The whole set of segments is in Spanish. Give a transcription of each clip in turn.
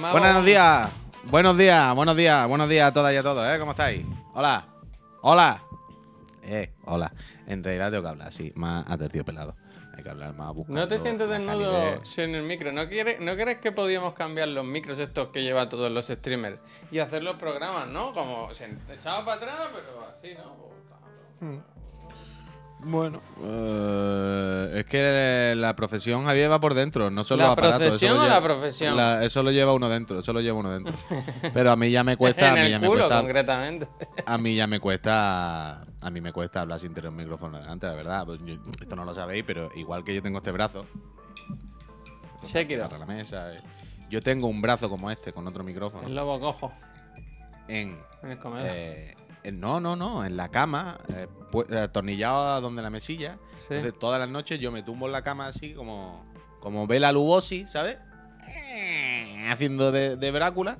Mago. Buenos días, buenos días, buenos días, buenos días a todas y a todos, ¿eh? ¿Cómo estáis? Hola, hola. Eh, hola. En realidad tengo que hablar así, más aterciopelado. Hay que hablar más buscando No te sientes desnudo en el micro. ¿No, quiere, ¿No crees que podíamos cambiar los micros estos que lleva todos los streamers y hacer los programas, no? Como se- echado para atrás, pero así, ¿no? Bueno, eh, es que la profesión Javier va por dentro, no solo ¿La aparatos, eso profesión lo o lleva- la profesión? la- eso lo lleva uno dentro, eso lo lleva uno dentro. Pero a mí ya me cuesta, a mí el ya me cuesta, concretamente. a mí ya me cuesta, a mí me cuesta hablar sin tener un micrófono delante, la verdad. Pues yo- esto no lo sabéis, pero igual que yo tengo este brazo, para la mesa, eh, yo tengo un brazo como este con otro micrófono El lobo cojo. en En el comedor. Eh, no, no, no, en la cama, eh, pu- eh, atornillado a donde la mesilla. Sí. Entonces, todas las noches yo me tumbo en la cama así como, como Bela Lugosi, ¿sabes? Eh, Haciendo de, de Brácula.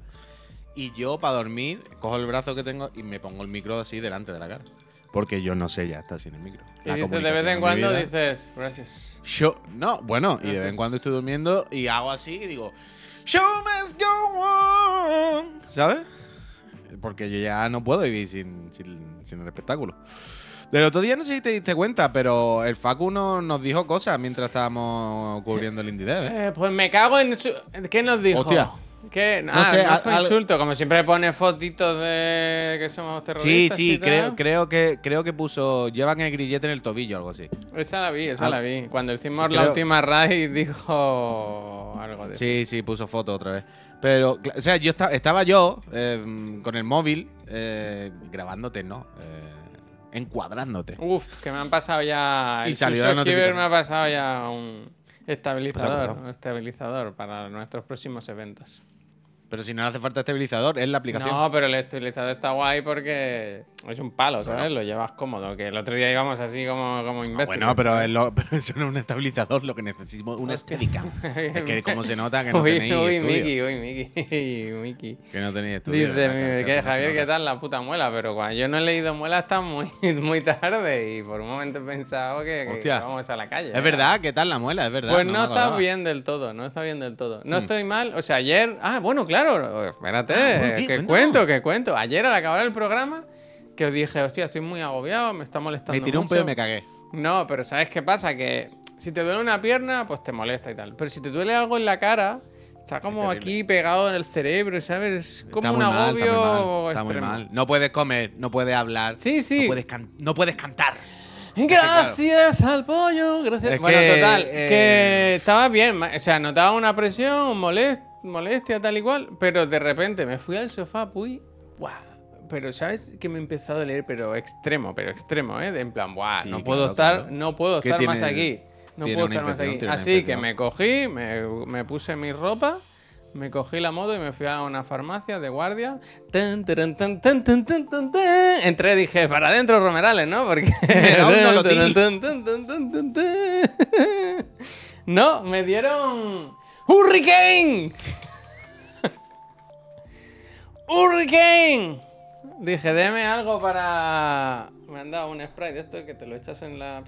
Y yo, para dormir, cojo el brazo que tengo y me pongo el micro así delante de la cara. Porque yo no sé ya estar sin el micro. y dices, de vez en cuando vida- dices, gracias. Yo, no, bueno, y de vez en Gracias. cuando estoy durmiendo y hago así y digo, Show must go on", ¿Sabes? Porque yo ya no puedo vivir sin, sin, sin el espectáculo. Del otro día no sé si te diste cuenta, pero el Facu no- nos dijo cosas mientras estábamos cubriendo el Indie Dev, ¿eh? Eh, pues me cago en su... ¿Qué nos dijo? Hostia. ¿Qué? Ah, sé, no fue al- insulto, como siempre pone fotitos de que somos Sí, terroristas. sí, y tal. creo, creo, que, creo que puso. Llevan el grillete en el tobillo o algo así. Esa la vi, esa la vi. Cuando hicimos la última raid dijo algo de eso. Sí, sí, puso foto otra vez. Pero, o sea, yo esta- estaba yo eh, con el móvil eh, grabándote, ¿no? Eh, encuadrándote. Uf, que me han pasado ya. Y el salió la me ha pasado ya un estabilizador, Pasado, un estabilizador para nuestros próximos eventos. Pero si no le hace falta estabilizador, es la aplicación. No, pero el estabilizador está guay porque es un palo, ¿sabes? Lo llevas cómodo. Que el otro día íbamos así como, como Ah, imbéciles. bueno, pero, es lo- pero eso no es un estabilizador, lo que necesitamos un. Steadicam. es que como se nota que no uy, tenéis uy, estudio. Miki, uy, Miki, Miki. Que no tenéis estudio. Dice, Que- no Javier. ¿qué tal la puta muela? Pero cuando yo no he leído muela hasta muy, muy tarde y por un momento he pensado que, que vamos a la calle. Es verdad, ¿qué tal la muela? Es verdad. Pues me no, está bien del todo, no está bien del todo. No Mm. estoy mal, o sea, ayer... Ah, bueno, claro, espérate, Ah, ¿por qué? que Cuéntanos. cuento, que cuento. Ayer al acabar el programa, que os dije, hostia, estoy muy agobiado, me está molestando Me tiré un mucho". pedo y me cagué. No, pero ¿sabes qué pasa? Que si te duele una pierna, pues te molesta y tal. Pero si te duele algo en la cara, está como aquí pegado en el cerebro, ¿sabes? Es como un muy mal, agobio está muy mal, está muy mal. No puedes comer, no puedes hablar. Sí, sí. No puedes, can- no puedes cantar. Gracias al pollo, gracias. Es bueno, que, total, eh, que estaba bien, o sea, notaba una presión, molest- molestia, tal y cual, pero de repente me fui al sofá, uy, guau. Pero sabes que me empezó a doler, pero extremo, pero extremo, ¿eh? De en plan, buah, Sí, no claro, puedo estar, claro. no puedo ¿Qué estar más aquí. No puedo estar más aquí. Así que me cogí, me, me puse mi ropa, me cogí la moto y me fui a una farmacia de guardia. Tan, taran, tan, tan. Entré y dije, para adentro Romerales, ¿no? Porque... tan. No, me dieron... ¡Hurricane! ¡Hurricane! Dije, deme algo para... Me han dado un spray de esto que te lo echas en la...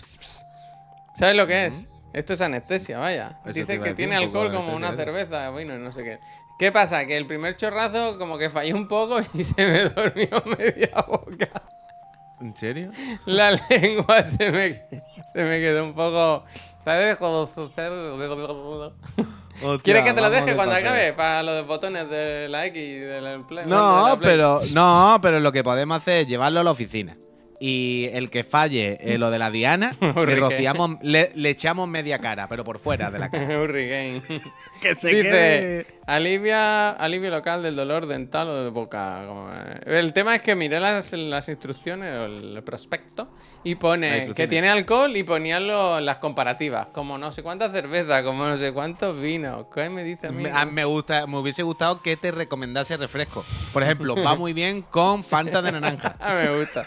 ¿Sabes lo que es? Esto es anestesia, vaya. Eso Dice que tiene alcohol como una anestesia, cerveza, vino, no sé qué. ¿Qué pasa? Que el primer chorrazo como que fallé un poco y se me durmió media boca. ¿En serio? La lengua se me, se me quedó un poco... Suceder- ¿Quieres que te lo deje cuando acabe? Para los botones de la X y del empleo. No, pero no, pero lo que podemos hacer es llevarlo a la oficina. Y el que falle eh, lo de la Diana, le rociamos, le, le echamos media cara, pero por fuera de la cara. Hurricane. que se Dice, quede. alivia, alivio local del dolor dental o de boca. eh. El tema es que miré las, las instrucciones o el prospecto y pone que tiene alcohol y ponían lo- las comparativas, como no sé cuántas cervezas, como no sé cuántos vinos. ¿Qué me dice a mí? Me, a- me gusta, me hubiese gustado que te recomendase refresco. Por ejemplo, va muy bien con Fanta de naranja. Ah, me gusta.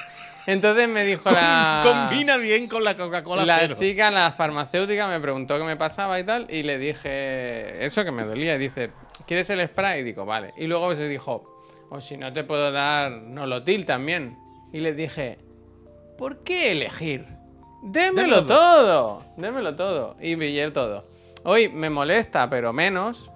Entonces me dijo la... Combina bien con la Coca-Cola La chica, la farmacéutica, me preguntó qué me pasaba y tal, y le dije eso que me dolía. Y dice, ¿quieres el spray? Y digo, vale. Y luego se dijo, o si no te puedo dar nolotil también. Y le dije, ¿por qué elegir? Démelo Démelo todo, démelo todo. Y pillé todo. Hoy me molesta, pero menos.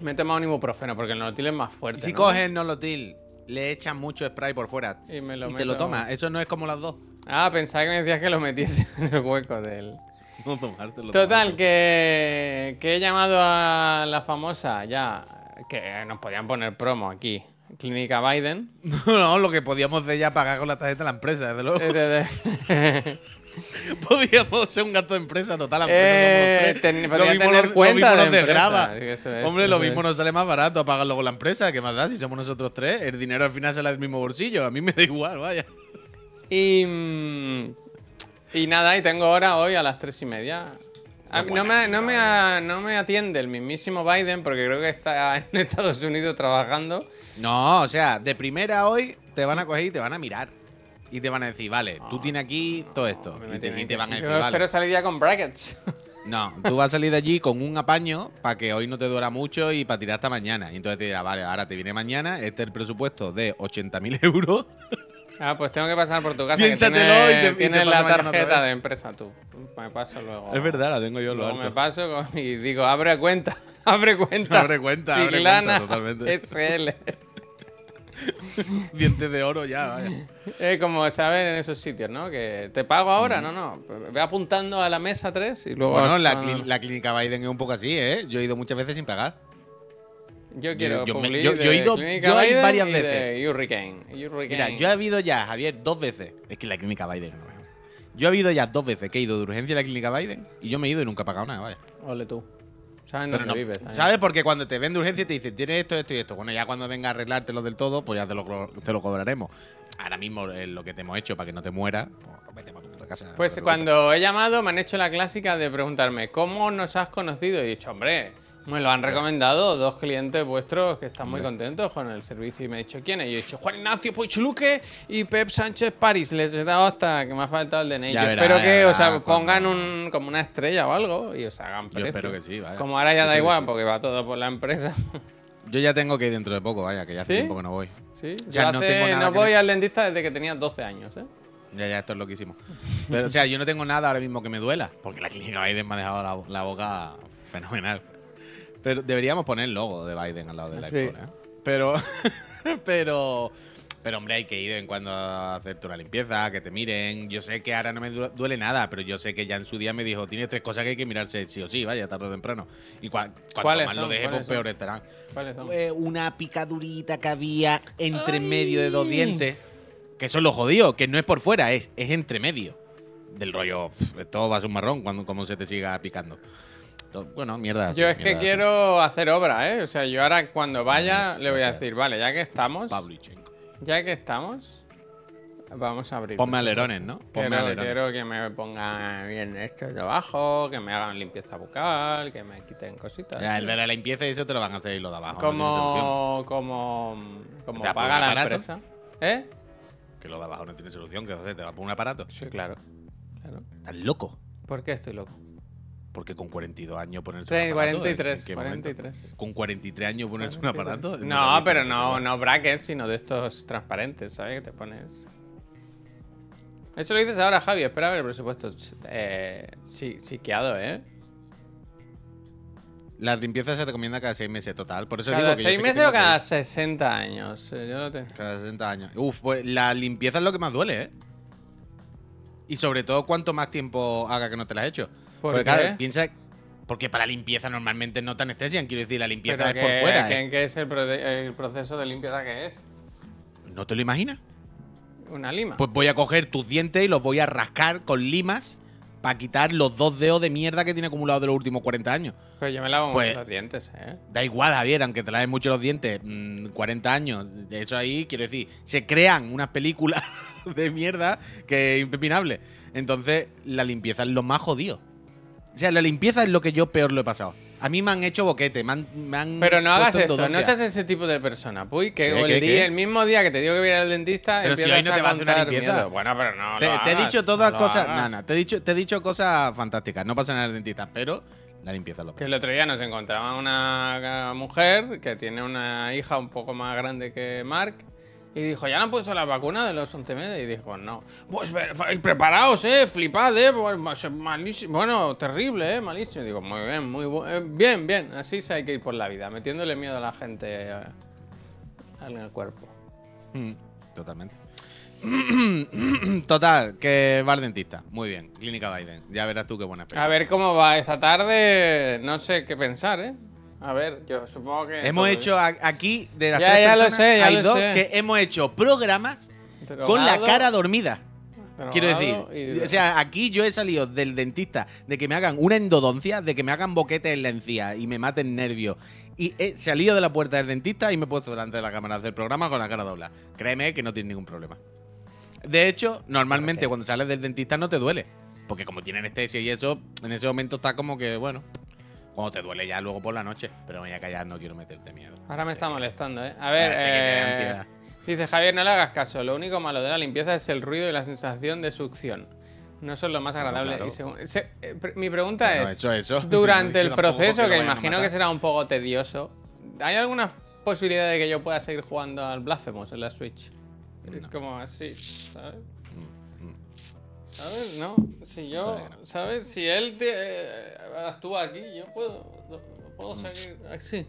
Me he tomado un ibuprofeno porque el nolotil es más Y fuerte. si ¿no? coges nolotil, le echas mucho spray por fuera Y me lo te lo tomas. Eso no es como las dos. Ah, pensaba que me decías que lo metiese en el hueco del. No tomártelo. Total, que, que he llamado a la famosa ya, que nos podían poner promo aquí, Clínica Biden. No, no, lo que podíamos hacer ya pagar con la tarjeta de la empresa, desde luego. Eh, Podíamos ser un gasto de empresa total. La Eh, empresa somos los ten- Lo mismo tener nos- lo cuenta mismo de nos es, Hombre, lo mismo es. nos sale más barato pagarlo con la empresa. ¿Qué más da si somos nosotros tres? El dinero al final sale del mismo bolsillo. A mí me da igual, vaya. y, mm, y nada, y tengo hora hoy a las tres y media. A no, me, no, me, a- no me atiende el mismísimo Biden porque creo que está en Estados Unidos trabajando. No, o sea, de primera hoy te van a coger y te van a mirar. Y te van a decir, vale, tú tienes aquí todo esto. Me Y te, y van a yo decir, vale. espero salir ya con brackets. No, tú vas a salir de allí con un apaño para que hoy no te dura mucho y para tirar hasta mañana. Y entonces te dirá, vale, ahora te viene mañana, este es el presupuesto de 80.000 euros. Ah, pues tengo que pasar por tu casa. Piénsatelo que y te- y te tienes la tarjeta de empresa tú. Me paso luego. Es verdad, la tengo yo lo Luego me alto. paso con- y digo, abre cuenta. Abre cuenta. Abre cuenta, abre cuenta, totalmente. SL. Dientes de oro ya, vaya. Es como saben en esos sitios, ¿no? Que te pago ahora, no, no. Ve apuntando a la mesa 3 y luego. Bueno, la, Ah, cli- la clínica Biden es un poco así, ¿eh? Yo he ido muchas veces sin pagar. Yo quiero yo me- publi yo- yo he ido- yo he varias y veces. De Hurricane. Hurricane. Mira, yo he habido ya, Javier, dos veces. Es que la clínica Biden no. Yo he habido ya dos veces que he ido de urgencia a la clínica Biden y yo me he ido y nunca he pagado nada, vaya. Ole tú. ¿Saben dónde no, vives? también? ¿Sabes? Porque cuando te ven de urgencia te dicen, tienes esto, esto y esto. Bueno, ya cuando venga a arreglártelo del todo, pues ya te lo, te lo cobraremos. Ahora mismo eh, lo que te hemos hecho para que no te mueras, pues tu casa. Pues cuando he llamado me han hecho la clásica de preguntarme ¿Cómo nos has conocido? Y he dicho, hombre, me lo han recomendado dos clientes vuestros que están muy contentos con el servicio y me he dicho ¿quién? Y yo he dicho Juan Ignacio Poichluque y Pep Sánchez París. Les he dado hasta que me ha faltado el DNI. Yo espero que hagan- cuando- pongan un, como una estrella o algo y os hagan precio. espero que sí, vaya. Como ahora ya Yo da igual porque va todo por la empresa. Yo ya tengo que ir dentro de poco, vaya, que ya hace ¿Sí? tiempo que no voy. ¿Sí? O sea, Yo no tengo nada no voy al dentista desde que tenía 12 años, ¿eh? Ya, ya, esto es loquísimo. Pero, o sea, yo no tengo nada ahora mismo que me duela, porque la clínica Biden me ha dejado la, la boca fenomenal. Pero deberíamos poner el logo de Biden al lado del Sí. iPhone, ¿eh? Pero, pero, pero, hombre, hay que ir de vez en cuando a hacerte una limpieza, que te miren. Yo sé que ahora no me du- duele nada, pero yo sé que ya en su día me dijo, tienes tres cosas que hay que mirarse sí o sí, vaya, tarde o temprano. Y cua- cuanto ¿Cuáles más lo deje, pues peor estarán. ¿Cuáles son? Una picadurita que había entre medio de dos dientes. Que eso es lo jodido, que no es por fuera, es, es entre medio. Del rollo, pf, esto va a ser un marrón cuando como se te siga picando. Bueno, mierda. Yo sí, es que sí. quiero hacer obra, ¿eh? O sea, yo ahora cuando vaya le voy a decir, vale, ya que estamos, Pavlichenko. ya que estamos, vamos a abrir. Ponme alerones, ¿no? Ponme Quiero, alerones. quiero que me pongan bien esto de abajo, que me hagan limpieza bucal, que me quiten cositas. Ya, el ver la limpieza y eso te lo van a hacer los de abajo. no como, como, como ¿Te va a poner paga la aparato? empresa. ¿Eh? Que los de abajo no tiene solución, que te va a poner un aparato. Sí, claro. claro. Estás loco. ¿Por qué estoy loco? Porque con 42 años ponerse Sí, un aparato. ¿en 43, qué momento? 43. Con 43 años ponerse un aparato. No, pero no, no brackets, sino de estos transparentes, ¿sabes? Que te pones. Eso lo dices ahora, Javi. Espera a ver el presupuesto. Eh, sí, psiquiado, ¿eh? La limpieza se recomienda cada 6 meses total. Por eso ¿Cada digo que yo seis sé que meses tengo o cada ir 60 años? Eh, Yo no te... cada 60 años. Uf, pues la limpieza es lo que más duele, ¿eh? Y sobre todo cuanto más tiempo haga que no te la has hecho. ¿Por Porque qué? claro, piensa. Porque para limpieza normalmente no te anestesian. Quiero decir, la limpieza Pero es por fuera. ¿eh? ¿Qué es el, pro- el proceso de limpieza que es? ¿No te lo imaginas? ¿Una lima? Pues voy a coger tus dientes y los voy a rascar con limas para quitar los dos dedos de mierda que tiene acumulado de los últimos 40 años. Pues yo me lavo pues- mucho los dientes, ¿eh? Da igual, Javier, aunque te laves mucho los dientes, mm, 40 años, eso ahí, quiero decir, se crean unas películas de mierda que es impepinable. Entonces, la limpieza es lo más jodido. O sea, la limpieza es lo que yo peor lo he pasado. A mí me han hecho boquete, me han. me han Pero no hagas esto, no seas ese tipo de persona, Puy, que ¿Qué, el, qué, día- qué? el mismo día que te digo que voy a ir al dentista, Pero si hoy no te a va a hacer una limpieza. miedo. Bueno, pero no Te, lo te he dicho todas no cosas. No, no, te he dicho, te he dicho cosas fantásticas. No pasa nada el dentista, pero la limpieza lo Que el otro día nos encontraba una mujer que tiene una hija un poco más grande que Mark Y dijo, ¿ya no han puesto la vacuna de los 11 meses? Y dijo, no. Pues preparaos, eh, flipad, eh. pues, malísimo. Bueno, terrible, eh, malísimo. Y digo, muy bien, muy eh, bien, bien. Así se hay que ir por la vida, metiéndole miedo a la gente eh, en el cuerpo. Mm, Totalmente. Total, que va al dentista. Muy bien, Clínica Biden. Ya verás tú qué buena A experiencia. ver cómo va esta tarde, no sé qué pensar, ¿eh? A ver, yo supongo que... Hemos hecho aquí, de las Ya, tres ya lo personas, sé, ya hay lo dos sé. que hemos hecho programas con la cara dormida. Quiero decir, o sea, aquí yo he salido del dentista de que me hagan una endodoncia, de que me hagan boquetes en la encía y me maten nervios. Y he salido de la puerta del dentista y me he puesto delante de la cámara del programa con la cara dobla. Créeme que no tiene ningún problema. De hecho, normalmente cuando sales del dentista no te duele. Porque como tiene anestesia y eso, en ese momento está como que, bueno, cuando te duele ya luego por la noche. Pero me voy a callar, no quiero meterte miedo. Ahora me está que- molestando, ¿eh? A ver, que eh, dice Javier, no le hagas caso. Lo único malo de la limpieza es el ruido y la sensación de succión. No son lo más agradable. claro. Y según- se- eh, pre- mi pregunta es, eso. durante No he el proceso, que a imagino que será un poco tedioso, ¿hay alguna posibilidad de que yo pueda seguir jugando al Blasphemous en la Switch? No. como así, ¿sabes? Mm. ¿Sabes? No, si yo, no. ¿sabes? Si él te, eh, actúa aquí, yo puedo, puedo seguir así.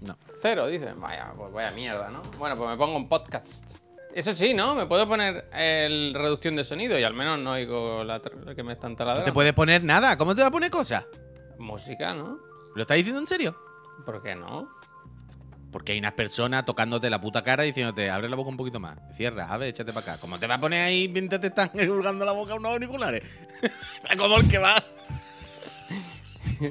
No. Cero, dice. Vaya, pues vaya mierda, ¿no? Bueno, pues me pongo un podcast. Eso sí, ¿no? Me puedo poner el reducción de sonido y al menos no oigo la que me están No taladrando. te puedes poner nada. ¿Cómo te va a poner cosas? Música, ¿no? ¿Lo estás diciendo en serio? ¿Por qué no? Porque hay unas personas tocándote la puta cara diciéndote, abre la boca un poquito más, cierra, a ver, échate para acá. ¿Cómo te va a poner ahí mientras te están hurgando la boca unos auriculares? Como el que va,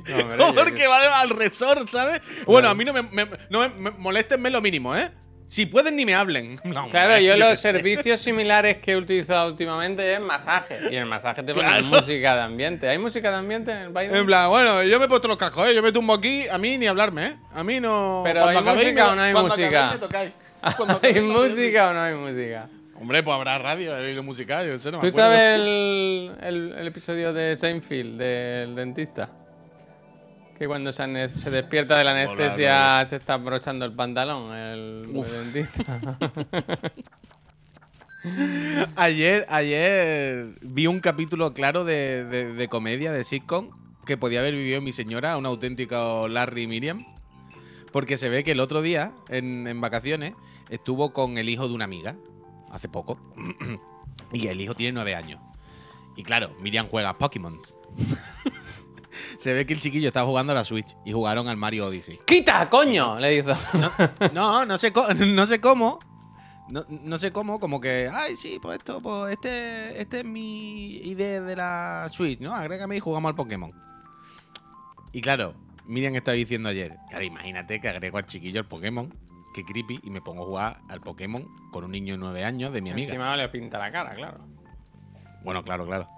No, como el que va al resort, ¿sabes? Bueno, a mí no me, me- no me, me- moléstenme lo mínimo, ¿eh? Si pueden, ni me hablen. No, Claro, yo los servicios similares que he utilizado últimamente es masaje. Y el masaje te ponen Claro. música de ambiente. ¿Hay música de ambiente en el Biden? En plan, bueno, yo me he puesto los cascos, ¿eh? Yo me tumbo aquí, a mí ni hablarme, ¿eh? A mí no. Pero Cuando ¿hay acabéis, música me- o no hay cuando música? acabéis. Cuando ¿Hay acabéis, música o no hay música? Hombre, pues habrá radio, hay música, yo sé, no ¿Tú sabes el, el- el episodio de Seinfeld, del dentista? Que cuando se, despierta de la anestesia se está abrochando el pantalón, el, el dentista. Ayer, ayer vi un capítulo claro de, de- de comedia, de sitcom, que podía haber vivido mi señora, un auténtico Larry Miriam. Porque se ve que el otro día, en, en vacaciones, estuvo con el hijo de una amiga, hace poco. y el hijo tiene nueve años. Y claro, Miriam juega a Pokémon. se ve que el chiquillo estaba jugando a la Switch y jugaron al Mario Odyssey. ¡Quita, coño! Le hizo. No, no sé, co- no sé cómo. No, no sé cómo, como que, ay, sí, pues esto, pues este, este es mi idea de la Switch, ¿no? Agrégame y jugamos al Pokémon. Y claro, Miriam estaba diciendo ayer, claro, imagínate que agrego al chiquillo el Pokémon, que creepy, y me pongo a jugar al Pokémon con un niño de 9 años de mi amiga. Encima le pinta la cara, claro. Bueno, claro, claro.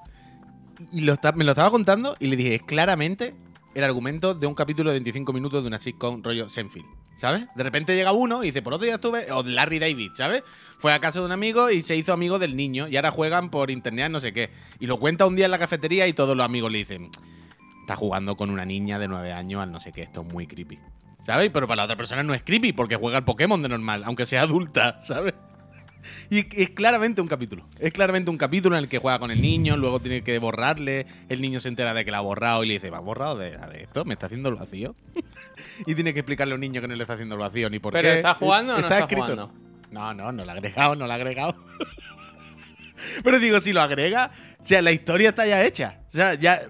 Y lo me lo estaba contando y le dije, es claramente el argumento de un capítulo de 25 minutos de una sitcom rollo Seinfeld, ¿sabes? De repente llega uno y dice, por otro día estuve, o Larry David, ¿sabes? Fue a casa de un amigo y se hizo amigo del niño y ahora juegan por internet, no sé qué. Y lo cuenta un día en la cafetería y todos los amigos le dicen, está jugando con una niña de 9 años al no sé qué, esto es muy creepy. ¿Sabes? Pero para la otra persona no es creepy porque juega al Pokémon de normal, aunque sea adulta, ¿sabes? Y es claramente un capítulo. Es claramente un capítulo en el que juega con el niño, luego tiene que borrarle, el niño se entera de que la ha borrado y le dice, ¿me has borrado de, de esto? ¿Me está haciendo el vacío? y tiene que explicarle a un niño que no le está haciendo el vacío ni por ¿Pero qué. está jugando o no está escrito. jugando? No, no, no lo ha agregado, no lo ha agregado. Pero digo, si lo agrega, o sea, la historia está ya hecha. O sea, ya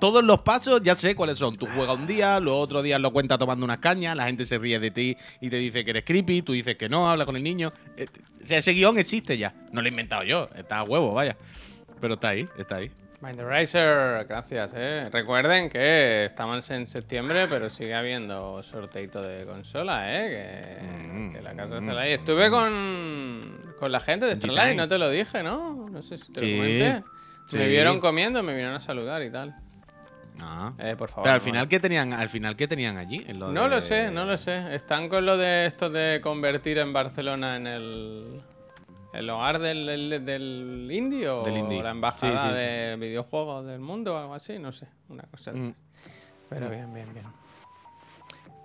todos los pasos ya sé cuáles son. Tú juegas un día, los otros días lo cuentas tomando unas cañas, la gente se ríe de ti y te dice que eres creepy, tú dices que no, habla con el niño. Eh, O sea, ese guion existe ya. No lo he inventado yo, está a huevo, vaya. Pero está ahí, está ahí. Mind the Racer, gracias, eh. Recuerden que estamos en septiembre, pero sigue habiendo sorteito de consola, eh. Que, Mm, que la casa mm, está ahí. Estuve con, con la gente de. Starlight, no te lo dije, ¿no? No sé si te Sí, lo comenté. Me vieron comiendo, me vinieron a saludar y tal. Ah. Eh, por favor. Pero al final, ¿qué tenían, al final, ¿qué tenían allí? En lo No de- lo sé, no lo sé. Están con lo de esto de convertir en Barcelona en el, el hogar del, del, del indie o Del indie. la embajada Sí, sí, sí. de videojuegos del mundo o algo así, no sé, una cosa de Mm. Pero bien, bien, bien.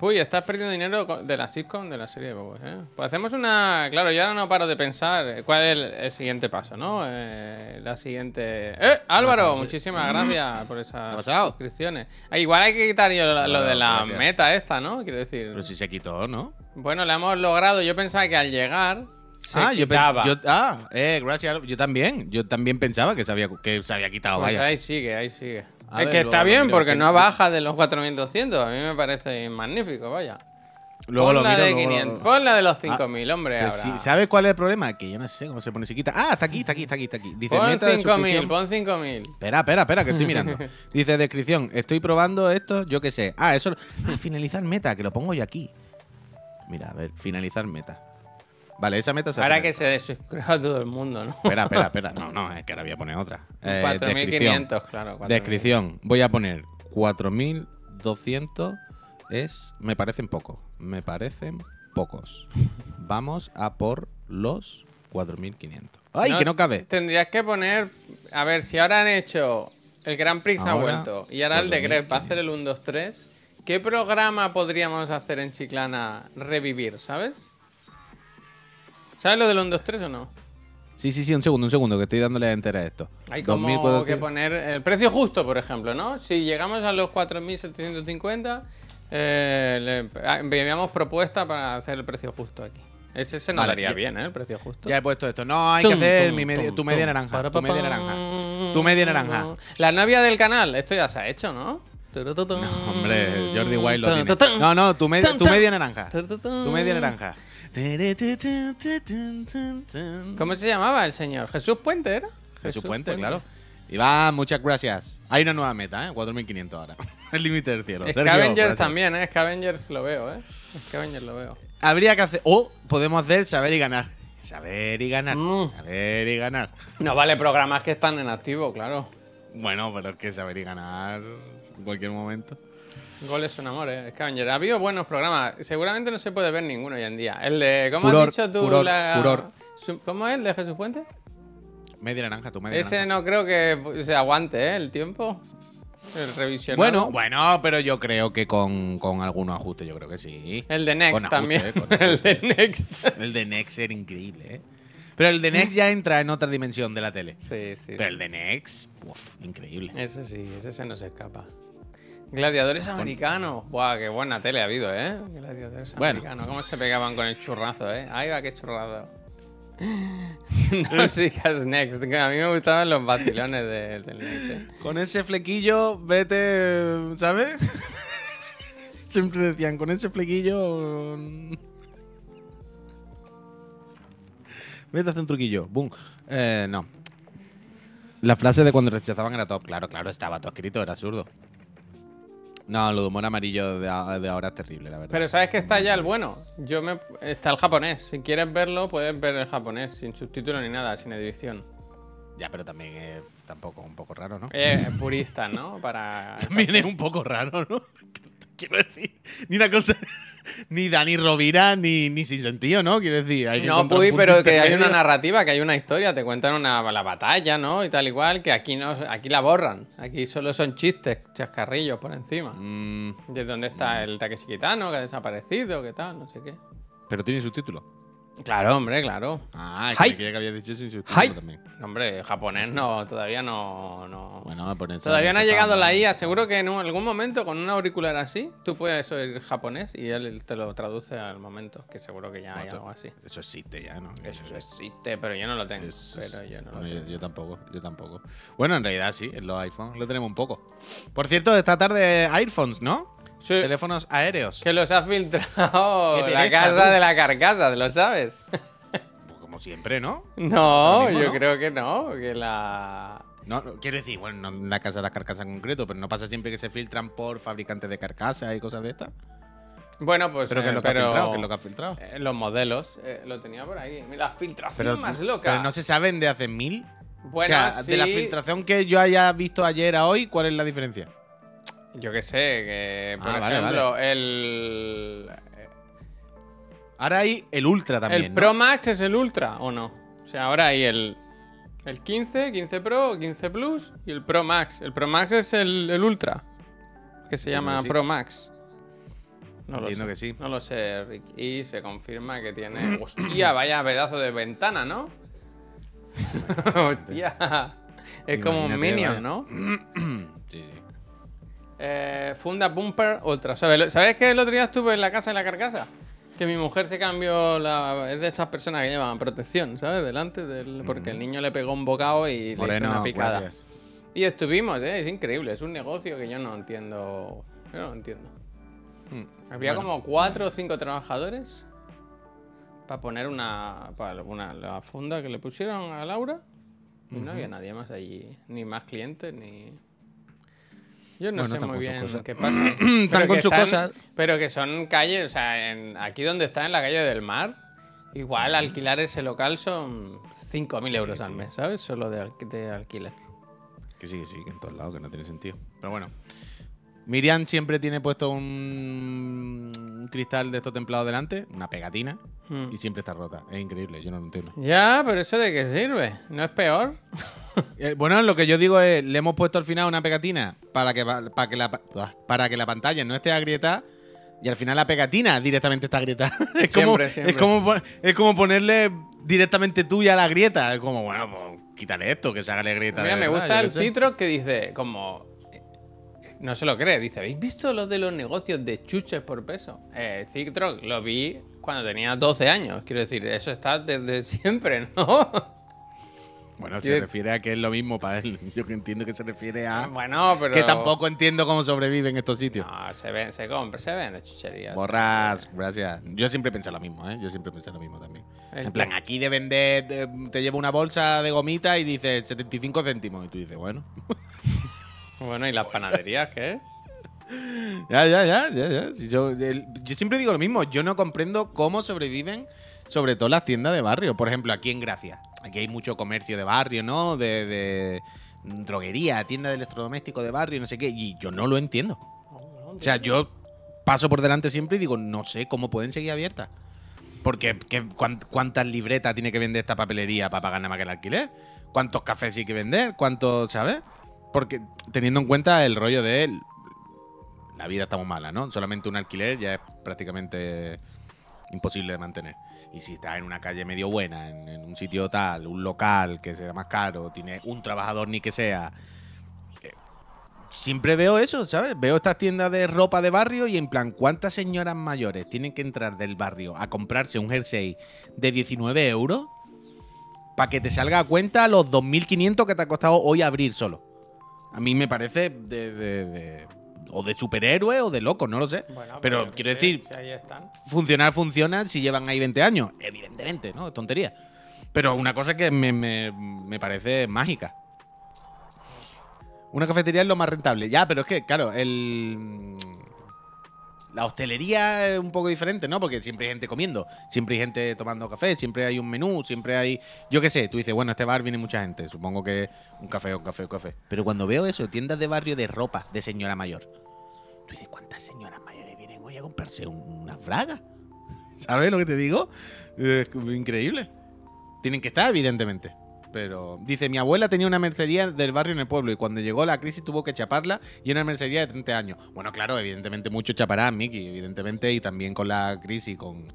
Uy, estás perdiendo dinero de la sitcom de la serie de Bobos, ¿eh? Pues hacemos una. Claro, yo ahora no paro de pensar eh, cuál es el, el siguiente paso, ¿no? Eh, la siguiente. ¡Eh! Álvaro, muchísimas gracias por ¿Qué ha esas suscripciones. Ah, igual hay que quitar yo lo, lo de la gracias. meta esta, ¿no? Quiero decir. Pero si se quitó, ¿no? Bueno, la hemos logrado. Yo pensaba que al llegar. Se ah, yo pensaba. Ah, eh, gracias. Yo también. Yo también pensaba que se había, que se había quitado, Pues vaya. ahí sigue, ahí sigue. A es ver, que está bien porque que- no baja de los 4200. A mí me parece magnífico, vaya. Luego pon lo la miro, de luego lo- 500. Pon la de los 5000, hombre. Pues ahora. sí, ¿Sabes cuál es el problema? Que yo no sé cómo se pone si quita. Ah, está aquí, está aquí, está aquí, está aquí. Dice Pon meta de 5000, suscripción. pon 5000. Espera, espera, espera, que estoy mirando. Dice descripción, estoy probando esto, yo qué sé. Ah, eso. Ah, finalizar meta, que lo pongo yo aquí. Mira, a ver, finalizar meta. Vale, esa meta se Ahora que se desuscriba todo el mundo, ¿no? Espera, espera, espera. No, no, es que ahora voy a poner otra. Eh, descripción. 4500, claro. 4000. Descripción. Voy a poner 4200 es. Me parecen pocos. Me parecen pocos. Vamos a por los 4500. ¡Ay, que no cabe! Tendrías que poner. A ver, si ahora han hecho. El Grand Prix ha vuelto. Y ahora el de Gref va a 4500. hacer el 1, 2, 3. ¿Qué programa podríamos hacer en Chiclana revivir, sabes? ¿Sabes lo del 1, 2, 3 o no? Sí, sí, sí, un segundo, un segundo, que estoy dándole a entera a esto. Hay como 2400. que poner el precio justo, por ejemplo, ¿no? Si llegamos a los 4.750, eh, le ah, enviamos propuesta para hacer el precio justo aquí. Ese se nos Vale, daría ya- bien, ¿eh? El precio justo. Ya he puesto esto. No, hay Tum, que hacer tum, mi tum, tu media naranja. Para, Tu media naranja. Tu media naranja. La novia del canal, esto ya se ha hecho, ¿no? No, Hombre, Jordi Wild lo tiene. No, no, tu, media- tu media naranja. Tu media naranja. ¿Cómo se llamaba el señor? ¿Jesús Puente era? Jesús Puente, claro. Iván, muchas gracias. Hay una nueva meta, ¿eh? 4500 ahora. El límite del cielo. Scavengers también, ¿eh? Scavengers lo veo, ¿eh? Scavengers lo veo. Habría que hacer. O podemos hacer saber y ganar. Saber y ganar. Mm. Saber y ganar. No vale programas que están en activo, claro. Bueno, pero es que saber y ganar en cualquier momento. Goles son amores, Scavenger. Ha habido buenos programas. Seguramente no se puede ver ninguno hoy en día. El de. ¿Cómo Furor, has dicho tú? furor, la- furor. ¿Cómo es el de Jesús Puente? Media naranja, tu media Ese naranja. no creo que se aguante, ¿eh? El tiempo. El revisionado. Bueno, bueno, pero yo creo que con, con algunos ajustes, yo creo que sí. El de Next Con también. ajuste, el de Next. El de Next era increíble, ¿eh? Pero el de Next ya entra en otra dimensión de la tele. sí, sí. Pero el de Next, uf, increíble. Ese sí, ese se nos escapa. Gladiadores americanos. Buah, qué buena tele ha habido, ¿eh? Gladiadores Bueno. americanos. ¿Cómo se pegaban con el churrazo, eh? Ahí va, qué churrazo. no sigas Next. A mí me gustaban los vacilones de- del Next. ¿eh? Con ese flequillo, vete, ¿sabes? Siempre decían, con ese flequillo... mm, Vete a hacer un truquillo. Boom. Eh, no. La frase de cuando rechazaban era top. Claro, claro, estaba todo escrito, era absurdo. No, lo de humor amarillo de, ahora es terrible, la verdad. Pero sabes que está ya el bueno. Yo me está el japonés. Si quieres verlo, puedes ver el japonés sin subtítulo ni nada, sin edición. Ya, pero también es tampoco un poco raro, ¿no? Eh, purista, ¿no? Para También es un poco raro, ¿no? Quiero decir, ni una cosa, ni Dani Rovira, ni, ni sin sentido, ¿no? Quiero decir, hay que No, Puy, pero que hay una narrativa, que hay una historia, te cuentan una, la batalla, ¿no? Y tal igual, que aquí no, aquí la borran. Aquí solo son chistes, chascarrillos por encima. Mm, De dónde está el Takeshi Kitano, que ha desaparecido, qué tal, no sé qué. pero tiene subtítulo. Claro, hombre, claro. Ah, que que había dicho sin también. No, hombre, japonés no, todavía no. no. Bueno, por eso Todavía no ha llegado la IA. Seguro que en un- algún momento con un auricular así, tú puedes oír japonés y él te lo traduce al momento. Que seguro que ya hay Bueno, algo así. Eso existe ya, ¿no? Eso existe, pero yo no lo tengo. Pero yo no lo bueno, yo, tengo. yo tampoco, yo tampoco. Bueno, en realidad sí, en los iPhones lo tenemos un poco. Por cierto, esta tarde iPhones, ¿no? Sí, Teléfonos aéreos. que los ha filtrado la pereza, casa tú. de la carcasa, ¿lo sabes? Pues como siempre, ¿no? No, mismo, yo ¿no? creo que no, que la... No, no, quiero decir, bueno, no en la casa de las carcasas en concreto, pero no pasa siempre que se filtran por fabricantes de carcasas y cosas de estas. Bueno, pues... Pero ¿qué es eh, lo que ha filtrado? ¿Qué es lo que ha filtrado? eh, los modelos, eh, lo tenía por ahí. Mira, la filtración Pero, más loca. pero no se saben de hace mil. Bueno, o sea, de la filtración que yo haya visto ayer a hoy, ¿cuál es la diferencia? Yo qué sé, que por Ah, vale, ejemplo, el... Ahora hay el Ultra también. el ¿no? Pro Max es el Ultra, ¿o no? O sea, ahora hay el, el 15, 15 Pro, 15 Plus y el Pro Max. El Pro Max es el, el Ultra, que se Entiendo llama que sí. Pro Max. No lo Entiendo sé. que sí. No lo sé, Rick. Y se confirma que tiene. Hostia, vaya pedazo de ventana, ¿no? Hostia. Es como un Minion, vaya. ¿no? Sí, sí. Eh, funda Bumper Ultra. ¿Sabes, ¿Sabes que el otro día estuve en la casa de la carcasa? Que mi mujer se cambió la. Es de esas personas que llevan protección, ¿sabes? Delante del. Porque el niño le pegó un bocado y le hizo una picada. Y estuvimos, ¿eh? Es increíble. Es un negocio que yo no entiendo. Yo no entiendo. Mm. Había Bueno, como cuatro o cinco trabajadores para poner una, para una la funda que le pusieron a Laura. Y no había nadie más allí, ni más clientes, ni. Yo no Bueno, sé muy bien qué pasa. Pero Están con que sus cosas. Pero que son calles, o sea, en- aquí donde está, en la calle del mar, igual alquilar ese local son 5.000 euros al sí. mes, ¿sabes? Solo de, al- de alquiler. Que sí, que sí, que en todos lados, que no tiene sentido. Pero bueno. Miriam siempre tiene puesto un, un cristal de estos templados delante, una pegatina, Mm. y siempre está rota. Es increíble, yo no lo entiendo. Ya, pero eso de qué sirve? ¿No es peor? Eh, bueno, lo que yo digo es, le hemos puesto al final una pegatina para que, pa- para que, la, pa- para que la pantalla no esté agrietada y al final la pegatina directamente está agrietada. es, como, Siempre, siempre. Es, como, es como ponerle directamente tuya la grieta. Es como, bueno, pues quítale esto, que se haga la grieta. Mira, de me gusta el citro que dice, como. No se lo cree, dice, ¿habéis visto los de los negocios de chuches por peso? Eh, lo vi cuando tenía 12 años. Quiero decir, eso está desde siempre, ¿no? Bueno, se refiere a que es lo mismo para él. Yo que entiendo que se refiere a... bueno, pero. Que tampoco entiendo cómo sobreviven estos sitios. No, se ven, se compra, se vende chucherías. Borras, gracias. Yo siempre pensé lo mismo, ¿eh? Yo siempre pensé lo mismo también. El En plan, aquí de vender, de- te lleva una bolsa de gomita y dice 75 céntimos. Y tú dices, bueno. Bueno, ¿y las panaderías qué? Ya, ya, ya, ya, ya. Yo, siempre digo lo mismo. Yo no comprendo cómo sobreviven, sobre todo las tiendas de barrio. Por ejemplo, aquí en Gracia. Aquí hay mucho comercio de barrio, ¿no? De, droguería, tienda de electrodoméstico de barrio, no sé qué. Y yo no lo entiendo. O sea, yo paso por delante siempre y digo, no sé cómo pueden seguir abiertas. Porque ¿qué- cuán- ¿cuántas libretas tiene que vender esta papelería para pagar nada más que el alquiler? ¿Cuántos cafés hay que vender? ¿Cuántos, sabes? Porque teniendo en cuenta el rollo de él, la vida está muy mala, ¿no? Solamente un alquiler ya es prácticamente imposible de mantener. Y si estás en una calle medio buena, en, un sitio tal, un local que sea más caro, tiene un trabajador ni que sea, eh, siempre veo eso, ¿sabes? Veo estas tiendas de ropa de barrio y en plan, ¿cuántas señoras mayores tienen que entrar del barrio a comprarse un jersey de 19 euros para que te salga a cuenta los 2.500 que te ha costado hoy abrir solo? A mí me parece de, de- de- o de superhéroe o de loco, no lo sé. Bueno, Pero qué quiero decir, si ahí están. funcionar funciona si llevan ahí 20 años. Evidentemente, ¿no? Tontería. Pero una cosa que me, me- me parece mágica. Una cafetería es lo más rentable. Ya, pero es que, claro, el. La hostelería es un poco diferente, ¿no? Porque siempre hay gente comiendo, siempre hay gente tomando café, siempre hay un menú, siempre hay. Yo qué sé, tú dices, bueno, este bar viene mucha gente, supongo que un café, un café, un café. Pero cuando veo eso, tiendas de barrio de ropa de señora mayor, tú dices, ¿cuántas señoras mayores vienen hoy a comprarse un- una fraga? ¿Sabes lo que te digo? Es increíble. Tienen que estar, evidentemente. Pero dice, mi abuela tenía una mercería del barrio en el pueblo y cuando llegó la crisis tuvo que chaparla y era una mercería de 30 años. Bueno, claro, evidentemente mucho chaparán, Miki, evidentemente, y también con la crisis, con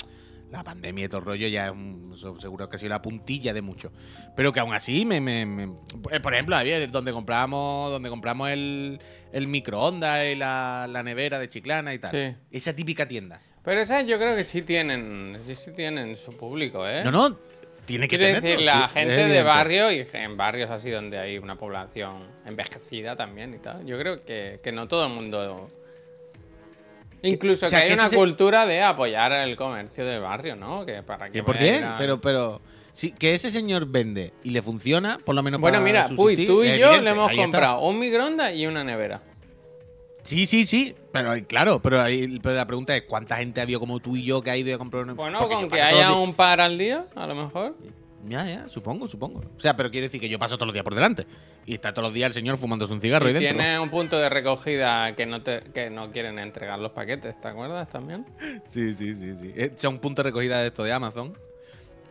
la pandemia y todo el rollo, ya es un, seguro que ha sido la puntilla de mucho. Pero que aún así, me, me- me- eh, por ejemplo, Javier, donde compramos, donde compramos el, el microondas y la, la nevera de Chiclana y tal. Sí. Esa típica tienda. Pero esas yo creo que sí tienen, sí, sí tienen su público, ¿eh? No, no, tiene que Quiero tenerlo, decir, la sí, gente de barrio y en barrios así donde hay una población envejecida también y tal. Yo creo que, que no todo el mundo. Incluso o sea, que hay que una se- cultura de apoyar el comercio del barrio, ¿no? Que para que ¿Que ¿Por qué? a Pero, pero, sí, que ese señor vende y le funciona, por lo menos Bueno, para mira, Puy, tú y yo le hemos ahí está. comprado un microondas y una nevera. Sí, sí, sí, pero ahí- claro, pero, ahí, pero la pregunta es, ¿cuánta gente ha habido como tú y yo que ha ido a comprar una Bueno, Porque con que haya un par al día, a lo mejor. Ya, ya, supongo, supongo. O sea, pero quiere decir que yo paso todos los días por delante. Y está todos los días el señor fumándose un cigarro Y ahí dentro. tiene un punto de recogida que no, te, que no quieren entregar los paquetes, ¿te acuerdas también? Sí, sí, sí, sí. Eh, Son puntos de recogida de esto de Amazon.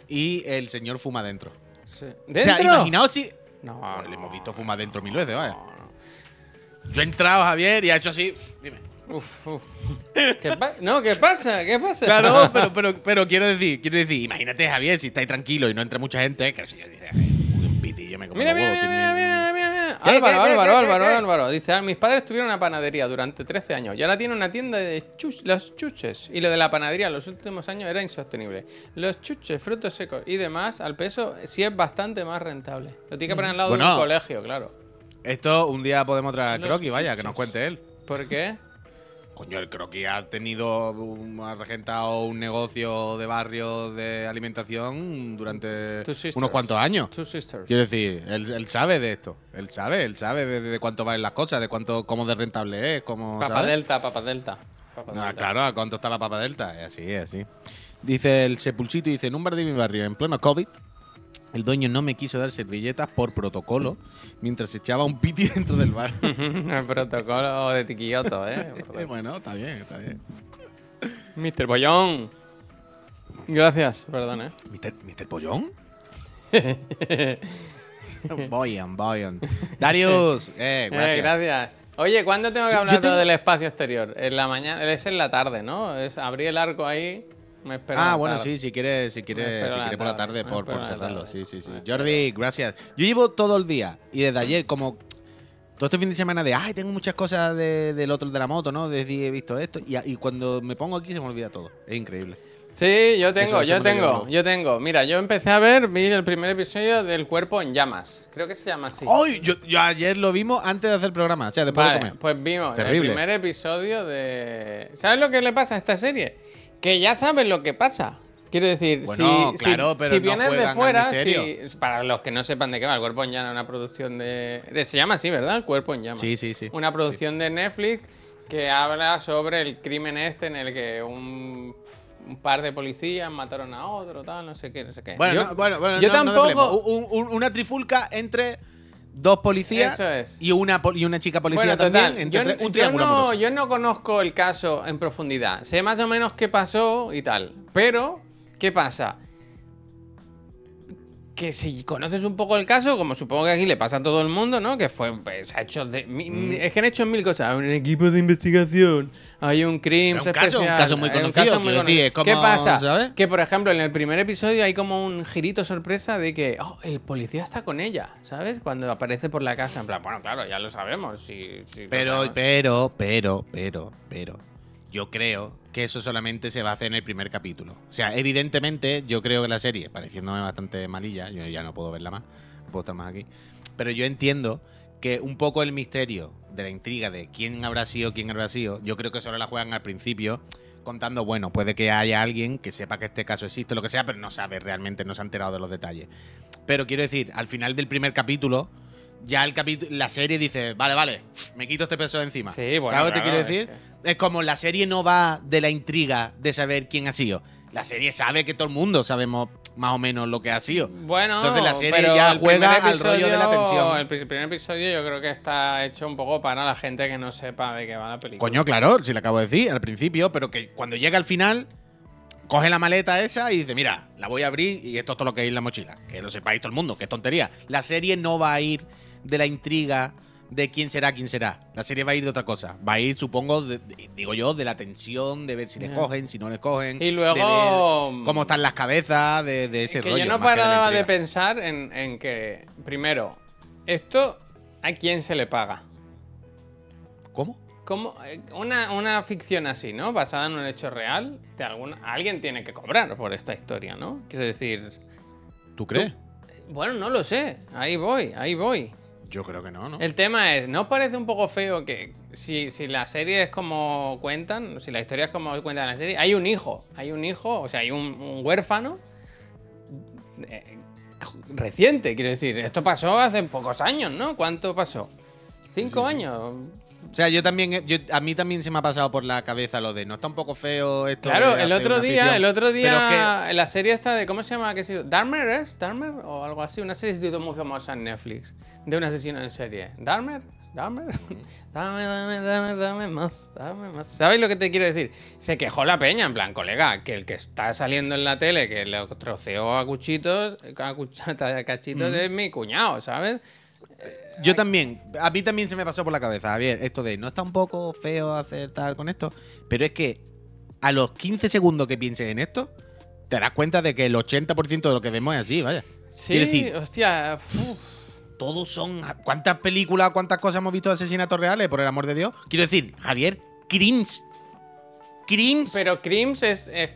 Y el señor fuma dentro. Sí. O ¿Dentro? sea, imaginaos si... No, le hemos visto fumar dentro mil veces, vaya. Yo he entrado, Javier, y ha hecho así. Dime. Uf, uf. ¿Qué no, ¿qué pasa? ¿Qué pasa? Claro, pero, pero, pero quiero decir, quiero decir, imagínate, Javier, si estáis tranquilo y no entra mucha gente, que si yo dice, un pitillo me como Mira, mira, mira, mira, mira, mira, mira. ¿Qué, Álvaro, Álvaro, Álvaro? Álvaro. Dice, "Ah, mis padres tuvieron una panadería durante 13 años y ahora tiene una tienda de los chuches. Y lo de la panadería en los últimos años era insostenible. Los chuches, frutos secos y demás, al peso, sí es bastante más rentable. Lo tiene que poner al lado de Bueno. un colegio, claro. Esto un día podemos traer a Los Croqui, vaya, que nos cuente él. ¿Por qué? Coño, el Croqui ha tenido, un- ha regentado un negocio de barrio de alimentación durante unos cuantos años. Two sisters. Quiero decir, él, él sabe de esto. Él sabe, él sabe de, de cuánto valen las cosas, de cuánto, cómo de rentable es, cómo. Papa ¿sabes? Delta, Papa Delta. Papa Ah, Delta. claro, a cuánto está la papa delta. Es así, es así. Dice el sepulchito, dice, en un bar de mi barrio, en pleno COVID, el dueño no me quiso dar servilletas por protocolo mientras se echaba un piti dentro del bar. El protocolo de Tiquilloto, ¿eh? Bueno, está bien, está bien. Mr. Bollón. Gracias, perdón, ¿eh? ¿Mr. Mr. Pollón? Boyan, Boyan. Darius, eh, Eh, gracias. gracias. Oye, ¿cuándo tengo que hablar tengo- del espacio exterior? En la mañana, es en la tarde, ¿no? Es abrir el arco ahí, me espero. Ah, bueno, tarde. sí, si quieres, si quieres, si quieres por la tarde, por, cerrarlo. tarde. Sí, sí, sí. Jordi, gracias. Yo llevo todo el día y desde ayer, como todo este fin de semana de, ay, tengo muchas cosas de- del otro de la moto, ¿no? De decir, he visto esto. Y, y cuando me pongo aquí se me olvida todo. Es increíble. Sí, yo tengo, Eso- yo tengo, yo tengo. Mira, yo empecé a ver, vi el primer episodio del cuerpo en llamas. Creo que se llama así. ¡Ay! Yo, yo ayer lo vimos antes de hacer el programa, o sea, después de comer. pues vimos Terrible. el primer episodio de... ¿Sabes lo que le pasa a esta serie? Que ya sabes lo que pasa. Quiero decir, Bueno, si, claro, si- pero si no vienes de fuera, si- para los que no sepan de qué va, el cuerpo en llamas es una producción de, de- Se llama así, ¿verdad? El cuerpo en llamas. Sí, sí, sí. Una producción de Netflix que habla sobre el crimen este en el que un, un par de policías mataron a otro, tal, no sé qué, no sé qué. Bueno, Yo- no, bueno, bueno, yo no- tampoco... Un- un- una trifulca entre dos policías Eso es. y, una, pol- y una chica policía Bueno, también. total, entre yo, un yo triángulo no, amoroso. yo no conozco el caso en profundidad. Sé más o menos qué pasó y tal. Pero, ¿qué pasa? Que si conoces un poco el caso, como supongo que aquí le pasa a todo el mundo, ¿no? Que fue, pues, ha hecho de, mi- Mm. Es que han hecho mil cosas. Hay un equipo de investigación, hay un crimen Pero un caso- un especial, caso muy un conocido, caso muy decir, conocido. ¿Qué pasa? ¿sabes? Que, por ejemplo, en el primer episodio hay como un girito sorpresa de que oh, el policía está con ella, ¿sabes? Cuando aparece por la casa. En plan, bueno, claro, ya lo sabemos. Si, si lo Pero, sabemos. pero, pero, pero, pero. Yo creo que eso solamente se va a hacer en el primer capítulo. O sea, evidentemente, yo creo que la serie, pareciéndome bastante malilla, yo ya no puedo verla más, no puedo estar más aquí. Pero yo entiendo que un poco el misterio de la intriga de quién habrá sido, quién habrá sido, yo creo que solo la juegan al principio, contando, bueno, puede que haya alguien que sepa que este caso existe, lo que sea, pero no sabe realmente, no se ha enterado de los detalles. Pero quiero decir, al final del primer capítulo, ya el capítulo, la serie dice, vale, vale, me quito este peso de encima. Sí, bueno, ¿Sabes que te claro, quiero decir? Es como la serie no va de la intriga de saber quién ha sido. La serie sabe que todo el mundo sabemos más o menos lo que ha sido. Bueno, Entonces la serie ya juega al rollo de la tensión. El pri- primer episodio yo creo que está hecho un poco para la gente que no sepa de qué va la película. Coño, claro, si le acabo de decir al principio, pero que cuando llega al final, coge la maleta esa y dice, mira, la voy a abrir y esto es todo lo que hay en la mochila. Que lo sepáis todo el mundo, que es tontería. La serie no va a ir de la intriga de quién será, quién será. La serie va a ir de otra cosa. Va a ir, supongo, de- de- digo yo, de la tensión, de ver si les Ya. cogen, si no les cogen. Y de luego. ver cómo están las cabezas, de, de ese que rollo. yo no de paraba de pensar en, en que, primero, esto a quién se le paga. ¿Cómo? ¿Cómo? Eh, Una, una ficción así, ¿no? Basada en un hecho real, de alguna, alguien tiene que cobrar por esta historia, ¿no? Quiero decir, ¿Tú crees? bueno, no lo sé, ahí voy, ahí voy. Yo creo que no, ¿no? El tema es, ¿no os parece un poco feo que si, si la serie es como cuentan, si la historia es como cuentan en la serie, hay un hijo, hay un hijo, o sea, hay un, un huérfano eh, reciente, quiero decir, esto pasó hace pocos años, ¿no? ¿Cuánto pasó? ¿Cinco años? O sea, yo también, he- yo- a mí también se me ha pasado por la cabeza lo de no está un poco feo esto. Claro, de el otro día, ficción?". el otro día, la serie esta de, ¿cómo se llama? ¿Qué ha sido? ¿Dahmer es? ¿Dahmer? O algo así, una serie instituto muy famosa en Netflix, de un asesino en serie. ¿Dahmer? ¿Dahmer? dame, dame, dame, dame más, dame más. ¿Sabéis lo que te quiero decir? Se quejó la peña, en plan, colega, que el que está saliendo en la tele, que lo troceó a cuchitos, a, cuch- a cachitos, es mi cuñado, ¿sabes? Yo también, a mí también se me pasó por la cabeza, Javier, esto de no está un poco feo hacer tal con esto, pero es que a los 15 segundos que pienses en esto, te das cuenta de que el 80% de lo que vemos es así, vaya. Sí, decir- hostia. uf. Todos son. ¿Cuántas películas, cuántas cosas hemos visto de asesinatos reales, por el amor de Dios? Quiero decir, Javier, crims. Crims. Pero Crims es, es-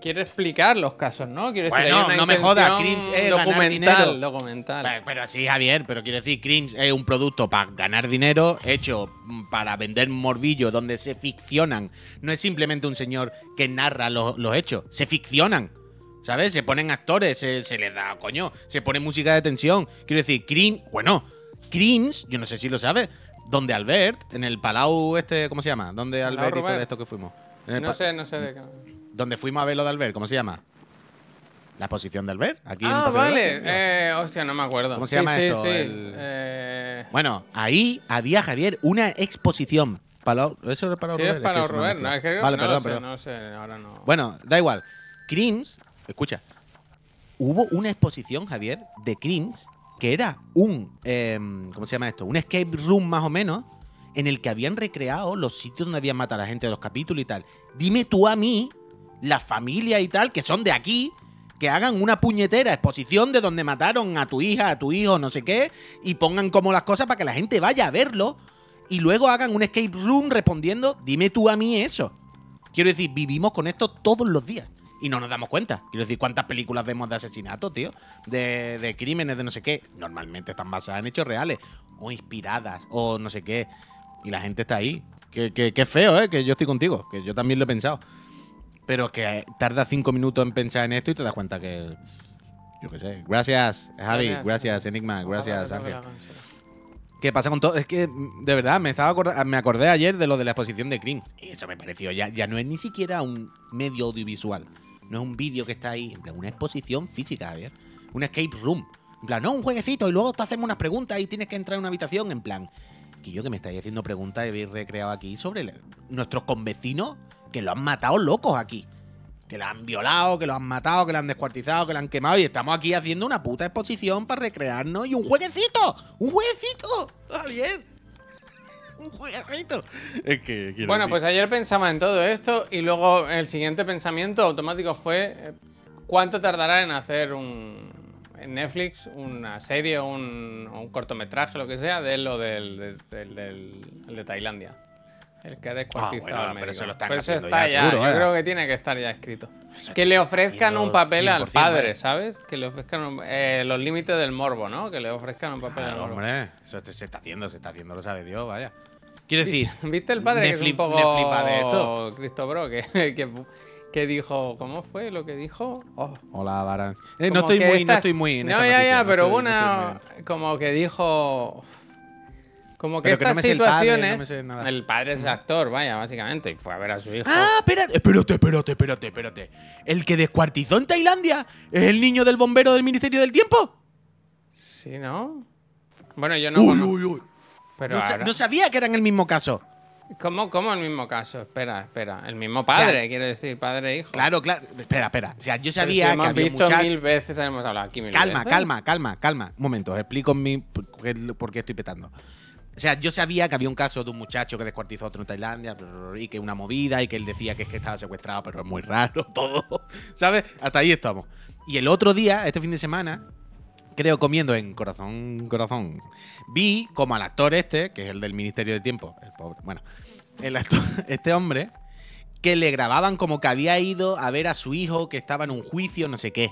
quiere explicar los casos, ¿no? Quiero decir, Bueno, hay una no me jodas, Crims es documental, documental. Pero, pero sí, Javier, pero quiero decir, Crims es un producto para ganar dinero, hecho para vender morbillo, donde se ficcionan. No es simplemente un señor que narra los, los hechos, se ficcionan. ¿Sabes? Se ponen actores, se, se les da, coño, se pone música de tensión. Quiero decir, Crims, bueno, Crims, yo no sé si lo sabes, donde Albert, en el Palau este, ¿cómo se llama? Donde Albert hizo de esto que fuimos. No sé, no sé de qué. Donde fuimos a ver lo de Albert, ¿cómo se llama? La exposición de Albert, aquí en Ah, vale. Eh, hostia, no me acuerdo. ¿Cómo se Sí, llama sí, esto? sí. El- Eh, Bueno, ahí había, Javier, una exposición. Palau- ¿Eso es para sí, Robert? es para Robert. No, es que Vale, no perdón, lo sé, perdón. no sé, ahora no. Bueno, da igual. Crims, escucha. Hubo una exposición, Javier, de Crims que era un. em, ¿Cómo se llama esto? Un escape room más o menos. En el que habían recreado los sitios donde habían matado a la gente de los capítulos y tal. Dime tú a mí, la familia y tal, que son de aquí, que hagan una puñetera exposición de donde mataron a tu hija, a tu hijo, no sé qué, y pongan como las cosas para que la gente vaya a verlo y luego hagan un escape room respondiendo, dime tú a mí eso. Quiero decir, vivimos con esto todos los días y no nos damos cuenta. Quiero decir, ¿cuántas películas vemos de asesinatos, tío? De, de crímenes, de no sé qué. Normalmente están basadas en hechos reales o inspiradas o no sé qué. Y la gente está ahí. Que, que, que feo, ¿eh? Que yo estoy contigo, que yo también lo he pensado. Pero que tarda cinco minutos en pensar en esto y te das cuenta que. Yo qué sé. Gracias, Javi. Gracias. Gracias, Enigma. Gracias, Ángel. ¿Qué pasa con todo? Es que, de verdad, me estaba acorda- me acordé ayer de lo de la exposición de Cream. Y eso me pareció, ya, ya no es ni siquiera un medio audiovisual. No es un vídeo que está ahí. En plan, una exposición física, Javier. Un escape room. En plan, no, un jueguecito y luego te hacemos unas preguntas y tienes que entrar en una habitación. En plan, que yo que me estáis haciendo preguntas y habéis recreado aquí sobre nuestros convecinos que lo han matado locos aquí. Que lo han violado, que lo han matado, que lo han descuartizado, que lo han quemado. Y estamos aquí haciendo una puta exposición para recrearnos. Y un jueguecito. ¡Un jueguecito! Javier. Un jueguecito. Es que. Bueno, decir- pues ayer pensaba en todo esto y luego el siguiente pensamiento automático fue eh, ¿cuánto tardará en hacer un en Netflix una serie o un, cortometraje, lo que sea, de lo del, del, del- del- el de Tailandia? El que ha descuartizado bueno, al pero eso lo están Pero eso está ya, seguro, yo creo que tiene que estar ya escrito. Eso Que le ofrezcan un papel al 100%, padre, vaya. ¿sabes? Que le ofrezcan un- eh, los límites del morbo, ¿no? Que le ofrezcan un papel al Claro, morbo. hombre, eso se está haciendo, se está haciendo, lo sabe Dios, vaya. Quiero decir, ¿Viste el padre que es un poco va de esto. Cristo Bro? Que, que, que dijo, ¿cómo fue lo que dijo? Oh, hola, Baran. Eh, no estoy muy, no estoy muy. en No, esta ya, noticia, ya, no pero estoy- no una. muy- Como que dijo. Como que Pero que no estas me sé el padre, no situaciones. el padre es actor, vaya, básicamente. Y fue a ver a su hijo. Ah, espérate, espérate, espérate, espérate, espérate. ¿El que descuartizó en Tailandia es el niño del bombero del Ministerio del Tiempo? Sí, ¿no? Bueno, yo no. uy, uy, uy. Pero No, sa- ahora- no sabía que era en el mismo caso. ¿Cómo, ¿Cómo el mismo caso? Espera, espera. El mismo padre, quiero decir, padre e hijo. Claro, claro. Espera, espera. O sea, yo si sabía que hemos visto mil veces, hemos hablado aquí mil Calma, veces. calma, calma, calma. Un momento, os explico mi, por qué estoy petando. O sea, yo sabía que había un caso de un muchacho que descuartizó a otro en Tailandia y que una movida y que él decía que es que estaba secuestrado, pero es muy raro todo. ¿Sabes? Hasta ahí estamos. Y el otro día, este fin de semana, creo comiendo en Corazón, Corazón, vi como al actor este, que es el del Ministerio del Tiempo, el pobre, bueno, el actor, este hombre, que le grababan como que había ido a ver a su hijo que estaba en un juicio, no sé qué.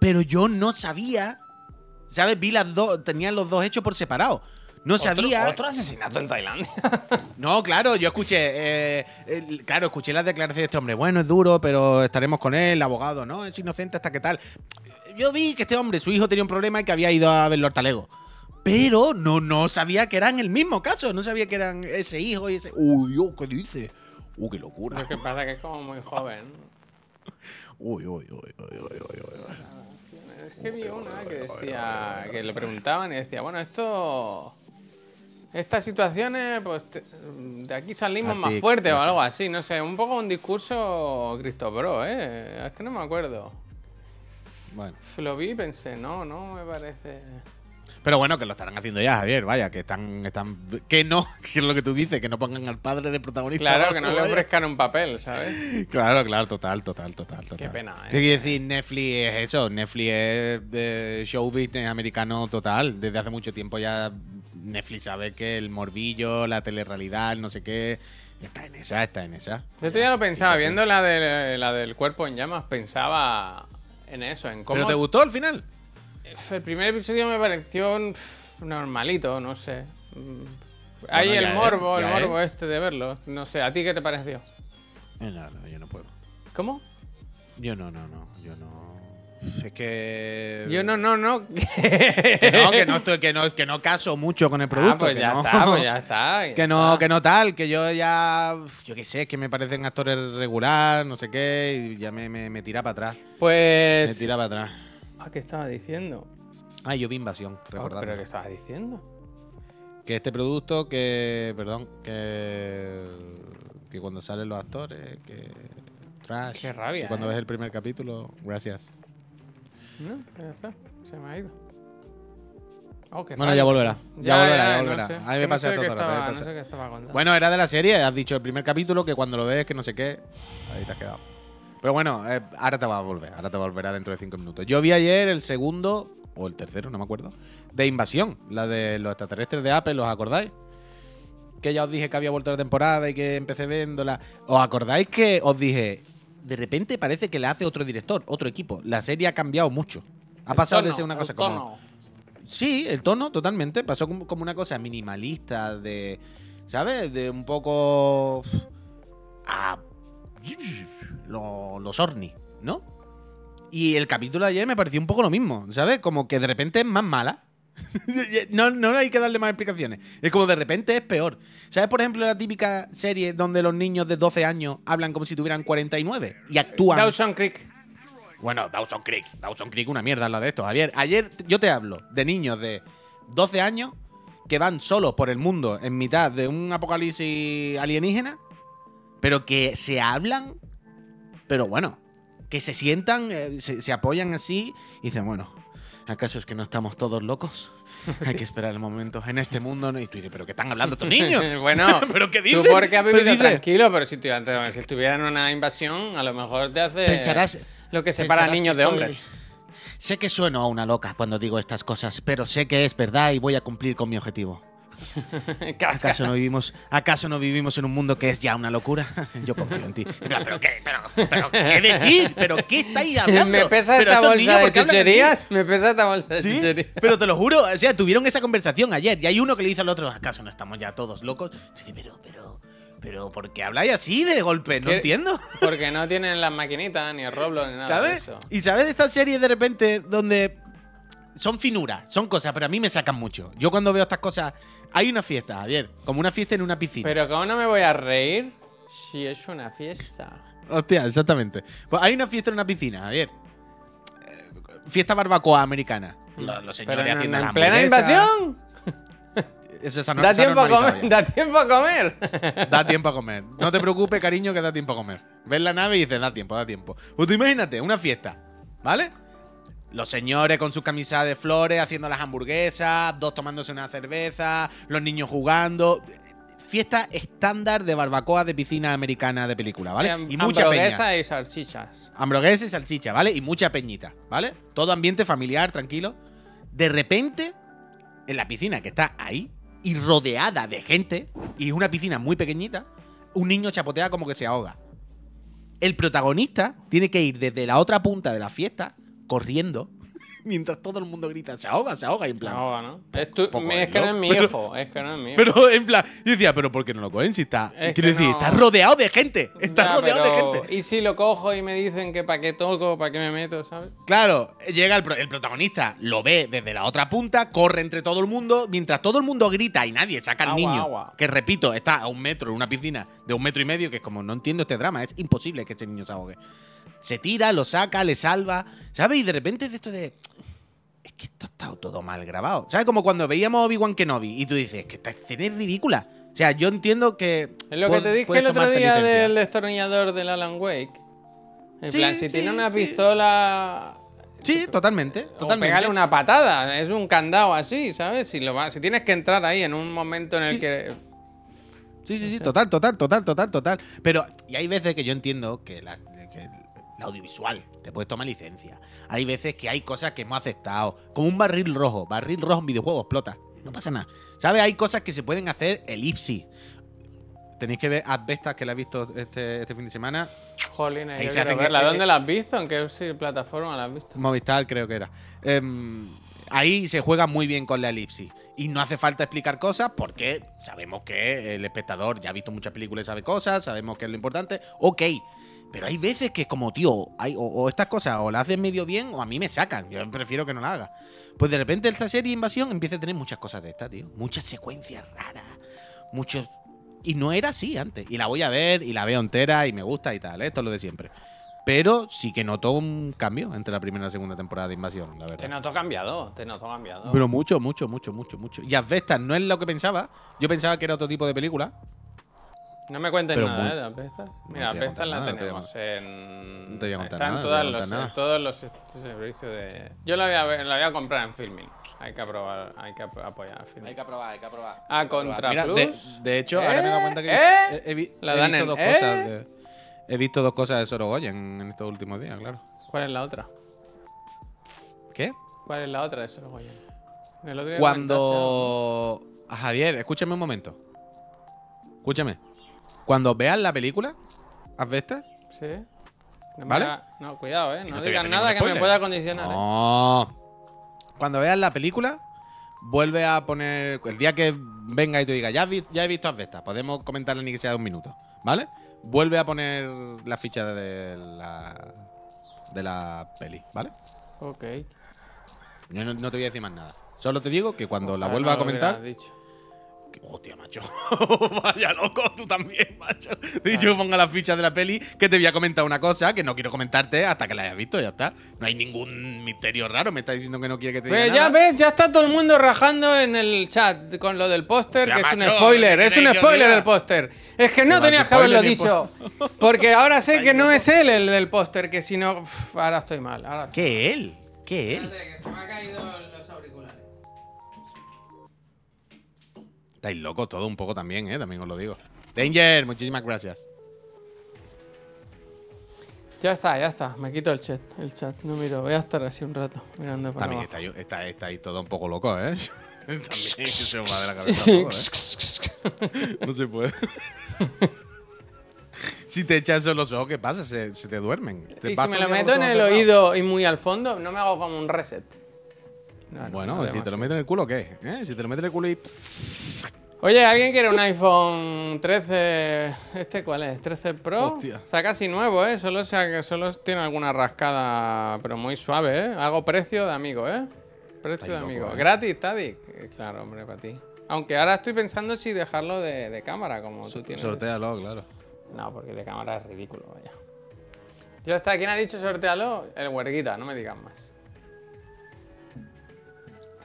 Pero yo no sabía, ¿sabes? Vi las dos, tenían los dos hechos por separado. No Otro- sabía. Otro asesinato en Tailandia. No, claro, yo escuché, eh, claro, escuché las declaraciones de este hombre. Bueno, es duro, pero estaremos con él, el abogado, ¿no? Es inocente hasta que tal. Yo vi que este hombre, su hijo tenía un problema y que había ido a verlo al talego. Pero no, no sabía que eran el mismo caso, no sabía que eran ese hijo y ese. Uy, oh, ¿qué dice? Uy, qué locura. Lo que pasa es que es como muy joven. Uy, uy, uy, uy, uy, uy, uy. Es que vi una que decía, que le preguntaban y decía, bueno, esto, estas situaciones, pues te- de aquí salimos más fuertes o algo así, no sé, un poco un discurso Cristo Bro, ¿eh? Es que no me acuerdo. Bueno. Lo vi y pensé, no, no me parece... Pero bueno, que lo estarán haciendo ya, Javier, vaya, que están, están. Que no, que es lo que tú dices, que no pongan al padre de protagonista. Claro, que no le ofrezcan un papel, ¿sabes? Claro, claro, total, total, total, total. Qué pena, ¿eh? ¿Qué quiere decir Netflix es eso? Netflix es de show business americano total. Desde hace mucho tiempo ya Netflix sabe que el morbillo, la telerrealidad, el no sé qué. Está en esa, está en esa. Yo esto ya lo pensaba, Sí, sí. viendo la, de, la del cuerpo en llamas, pensaba en eso, en cómo... ¿Pero te gustó al final? El primer episodio me pareció normalito, no sé. Mm. Hay ya el es, morbo, el es. morbo este de verlo. No sé, ¿a ti qué te pareció? Eh, No, no, yo no puedo. ¿Cómo? Yo no, no, no. Yo no. Es que. Yo no, no, no. Que no, que no, estoy, que no, que no caso mucho con el producto. ah, pues que ya no. está, pues ya está. ya Que no, está. que no tal, que yo ya. Yo qué sé, que me parecen actores regular, no sé qué, y ya me, me, me tira para atrás. Me Pues... tira para atrás. Ah, ¿Qué estaba diciendo? Ah, yo vi Invasión, Ah, recordad. ¿Pero qué estabas diciendo? Que este producto, que. Perdón, que. Que cuando salen los actores, que. Trash. Qué rabia, que cuando eh. ves el primer capítulo, gracias. No, ya está. Se me ha ido. Oh, Bueno, ya volverá. Ya, volverá, ya no volverá. sé. a mí me no pasa todo rato. No sé qué estaba contando. Bueno, era de la serie, has dicho el primer capítulo, que cuando lo ves, que no sé qué. Ahí te has quedado. Pero bueno, eh, ahora te va a volver, ahora te volverá dentro de cinco minutos. Yo vi ayer el segundo, o el tercero, no me acuerdo, de Invasión, la de los extraterrestres de Apple, ¿os acordáis? Que ya os dije que había vuelto la temporada y que empecé viéndola. ¿Os acordáis que os dije, de repente parece que la hace otro director, otro equipo? La serie ha cambiado mucho. Ha El pasado de ser una cosa como... tono. Sí, el tono, totalmente. Pasó como, como una cosa minimalista de. ¿Sabes? De un poco. A. Los, los Orni, ¿no? Y el capítulo de ayer me pareció un poco lo mismo, ¿sabes? Como que de repente es más mala. no, no hay que darle más explicaciones. Es como de repente es peor. ¿Sabes, por ejemplo, la típica serie donde los niños de 12 años hablan como si tuvieran 49 y actúan. Dawson Creek. Bueno, Dawson Creek. Dawson Creek, una mierda la de esto. Javier, ayer yo te hablo de niños de 12 años que van solos por el mundo en mitad de un apocalipsis alienígena, pero que se hablan, pero bueno, que se sientan, eh, se, se apoyan así y dicen, bueno, ¿acaso es que no estamos todos locos? Hay que esperar el momento en este mundo. ¿no? Y tú dices, ¿pero qué están hablando estos niños? bueno, ¿Pero qué tú dicen? porque has Pero vivido dices, tranquilo, pero si, tu- antes- si estuviera en una invasión, a lo mejor te hace Pensarás, lo que separa pensarás niños de hombres. Sé que sueno a una loca cuando digo estas cosas, pero sé que es verdad y voy a cumplir con mi objetivo. ¿Acaso no vivimos, acaso no vivimos en un mundo que es ya una locura? Yo confío en ti. ¿Pero qué? ¿Pero, pero qué decir? ¿Pero qué estáis hablando? Me pesa ¿Pero esta bolsa de chucherías. Me pesa esta bolsa de ¿Sí? chucherías. Pero te lo juro, o sea, tuvieron esa conversación ayer y hay uno que le dice al otro, ¿acaso no estamos ya todos locos? Y dice, pero, pero, pero, ¿por qué habláis así de golpe? No ¿Qué? entiendo. Porque no tienen las maquinitas, ni el Roblox, ni nada de ¿Sabes? eso. Y sabes de estas series de repente donde son finuras, son cosas, pero a mí me sacan mucho. Yo cuando veo estas cosas, hay una fiesta, Javier, como una fiesta en una piscina. Pero ¿cómo no me voy a reír si es una fiesta? Hostia, exactamente. Pues hay una fiesta en una piscina, Javier. Eh, Fiesta barbacoa americana. Los, los Pero señores en, haciendo en la plena hamburguesa. invasión. Eso se ha no- Da se ha tiempo a normalizado comer. ya. Da tiempo a comer. Da tiempo a comer. No te preocupes, cariño, que da tiempo a comer. Ves la nave y dices, da tiempo, da tiempo. Pues tú imagínate, una fiesta, ¿vale? Los señores con sus camisas de flores haciendo las hamburguesas, dos tomándose una cerveza, los niños jugando. Fiesta estándar de barbacoa de piscina americana de película, ¿vale? Ham- Y mucha peña. hamburguesa y salchichas. Hamburguesa y salchicha, ¿vale? Y mucha peñita, ¿vale? Todo ambiente familiar, tranquilo. De repente, en la piscina que está ahí, y rodeada de gente, y es una piscina muy pequeñita, un niño chapotea como que se ahoga. El protagonista tiene que ir desde la otra punta de la fiesta, corriendo, mientras todo el mundo grita, se ahoga, se ahoga, y en plan. No, ¿no? Es, tu- Poco es que no ¿no? es mi Pero- hijo. Es que no es mi hijo. Pero en plan, yo decía, pero ¿por qué no lo cogen? Si está. Es quiero decir, no. está rodeado de gente. Está Ya, rodeado de gente. Y si lo cojo y me dicen que para qué toco, para qué me meto, ¿sabes? Claro, llega el, el protagonista, lo ve desde la otra punta, corre entre todo el mundo, mientras todo el mundo grita y nadie saca al Agua, niño, agua. que repito, está a un metro en una piscina de un metro y medio, que es como, no entiendo este drama, es imposible que este niño se ahogue. Se tira, lo saca, le salva, ¿sabes? Y de repente es de esto de... Es que esto está todo mal grabado. ¿Sabes? Como cuando veíamos Obi-Wan Kenobi y tú dices, que esta escena es ridícula. O sea, yo entiendo que... Es lo que te dije el otro día licencia. del destornillador del Alan Wake. En Sí, plan, si sí, tiene una sí. pistola Sí, totalmente, O totalmente. pegarle una patada, es un candado así, ¿sabes? Si, lo va- si tienes que entrar ahí en un momento en el que... Sí, sí, sí, total, total, total, total, total. Pero, y hay veces que yo entiendo que, la, el audiovisual te puedes tomar licencia. Hay veces que hay cosas que hemos aceptado. Como un barril rojo. Barril rojo en videojuegos explota. No pasa nada. ¿Sabes? Hay cosas que se pueden hacer elipsis. Tenéis que ver Asbestas, que la he visto este, este fin de semana. Jolín, Ahí yo se quiero hacen- verla. ¿Dónde eh, la has visto? ¿En qué sí, plataforma la has visto? Movistar creo que era. Em, ahí se juega muy bien con la elipsis. Y no hace falta explicar cosas porque sabemos que el espectador ya ha visto muchas películas y sabe cosas, sabemos que es lo importante. Ok. Pero hay veces que como, tío, hay, o, o estas cosas o las hacen medio bien o a mí me sacan. Yo prefiero que no la haga. Pues de repente esta serie Invasión empieza a tener muchas cosas de esta, tío. Muchas secuencias raras. Muchos... Y no era así antes. Y la voy a ver y la veo entera y me gusta y tal. ¿eh? Esto es lo de siempre. Pero sí que noto un cambio entre la primera y la segunda temporada de Invasión, la Te verdad. noto cambiado, te noto cambiado. Pero mucho, mucho, mucho, mucho, mucho. Y Asbestas no es lo que pensaba. Yo pensaba que era otro tipo de película. No me cuentes nada, muy- ¿eh? De Apestas. No Mira, a Apestas la contar nada, no te voy a tenemos en. no te voy a contar Está en nada, no todas los, nada. todos los servicios de. Yo la voy, a ver- la voy a comprar en Filming. Hay que aprobar, hay que ap- apoyar a Filming. que aprobar, hay que aprobar. A Contra Mira, de, Plus. de hecho, ahora me he dado cuenta que ¿Eh? he, he La he dan visto en- dos ¿eh? cosas. de- he visto dos cosas de Sorogoyen en, en estos últimos días, claro. ¿Cuál es la otra? ¿Qué? ¿Cuál es la otra de día Cuando. Javier, escúchame un momento. Escúchame. Cuando veas la película, Asbestas. Sí. No ¿Vale? No, cuidado, ¿eh? No, no digas nada que me pueda condicionar. ¿eh? No. Cuando veas la película, vuelve a poner. El día que venga y te diga, ya, has vi- ya he visto Asbestas, podemos comentarle ni que sea un minuto, ¿vale? Vuelve a poner la ficha de la. de la peli, ¿vale? Ok. Yo no, no te voy a decir más nada. Solo te digo que cuando la Ojalá vuelva no a comentar. dicho. Hostia, macho. Vaya loco, tú también, macho. Dicho ponga la ficha de la peli, que te voy a comentar una cosa que no quiero comentarte hasta que la hayas visto, ya está. No hay ningún misterio raro, me está diciendo que no quiere que te diga Pues ya nada. ves, ya está todo el mundo rajando en el chat con lo del póster, que es un spoiler, ¿qué es un spoiler el póster. Es que no Que tenías que haberlo dicho. Porque ahora sé que no es él el del póster, que si no. ahora estoy mal. Ahora ¿Qué él? ¿Qué él? Espérate, que se me ha caído los Estáis locos todo un poco también, ¿eh? También os lo digo. Danger, muchísimas gracias. Ya está, ya está. Me quito el chat. El chat. No miro. Voy a estar así un rato mirando para También abajo. estáis está, estáis todo un poco loco, ¿eh? También se va de la cabeza todo, ¿eh? No se puede. si te echas en los ojos, ¿qué pasa? Se, se te duermen. Te Y vas si me lo meto en el oído y muy al fondo, no me hago como un reset. No, no, Bueno, no si te lo metes en el culo, ¿qué? ¿Eh? Si te lo metes en el culo y. Oye, ¿alguien quiere un iPhone 13? ¿Este cuál es? ¿13 Pro? Hostia. Está casi nuevo, ¿eh? Solo, sea, solo tiene alguna rascada, pero muy suave, ¿eh? Hago precio de amigo, ¿eh? Precio de loco, amigo. ¿eh? ¿Gratis, Tadic? Eh, Claro, hombre, para ti. Aunque ahora estoy pensando si dejarlo de, de cámara, como tú tienes. Sortealo, claro. No, porque de cámara es ridículo, vaya. Ya está, ¿quién ha dicho sortealo? El huerguita, no me digas más.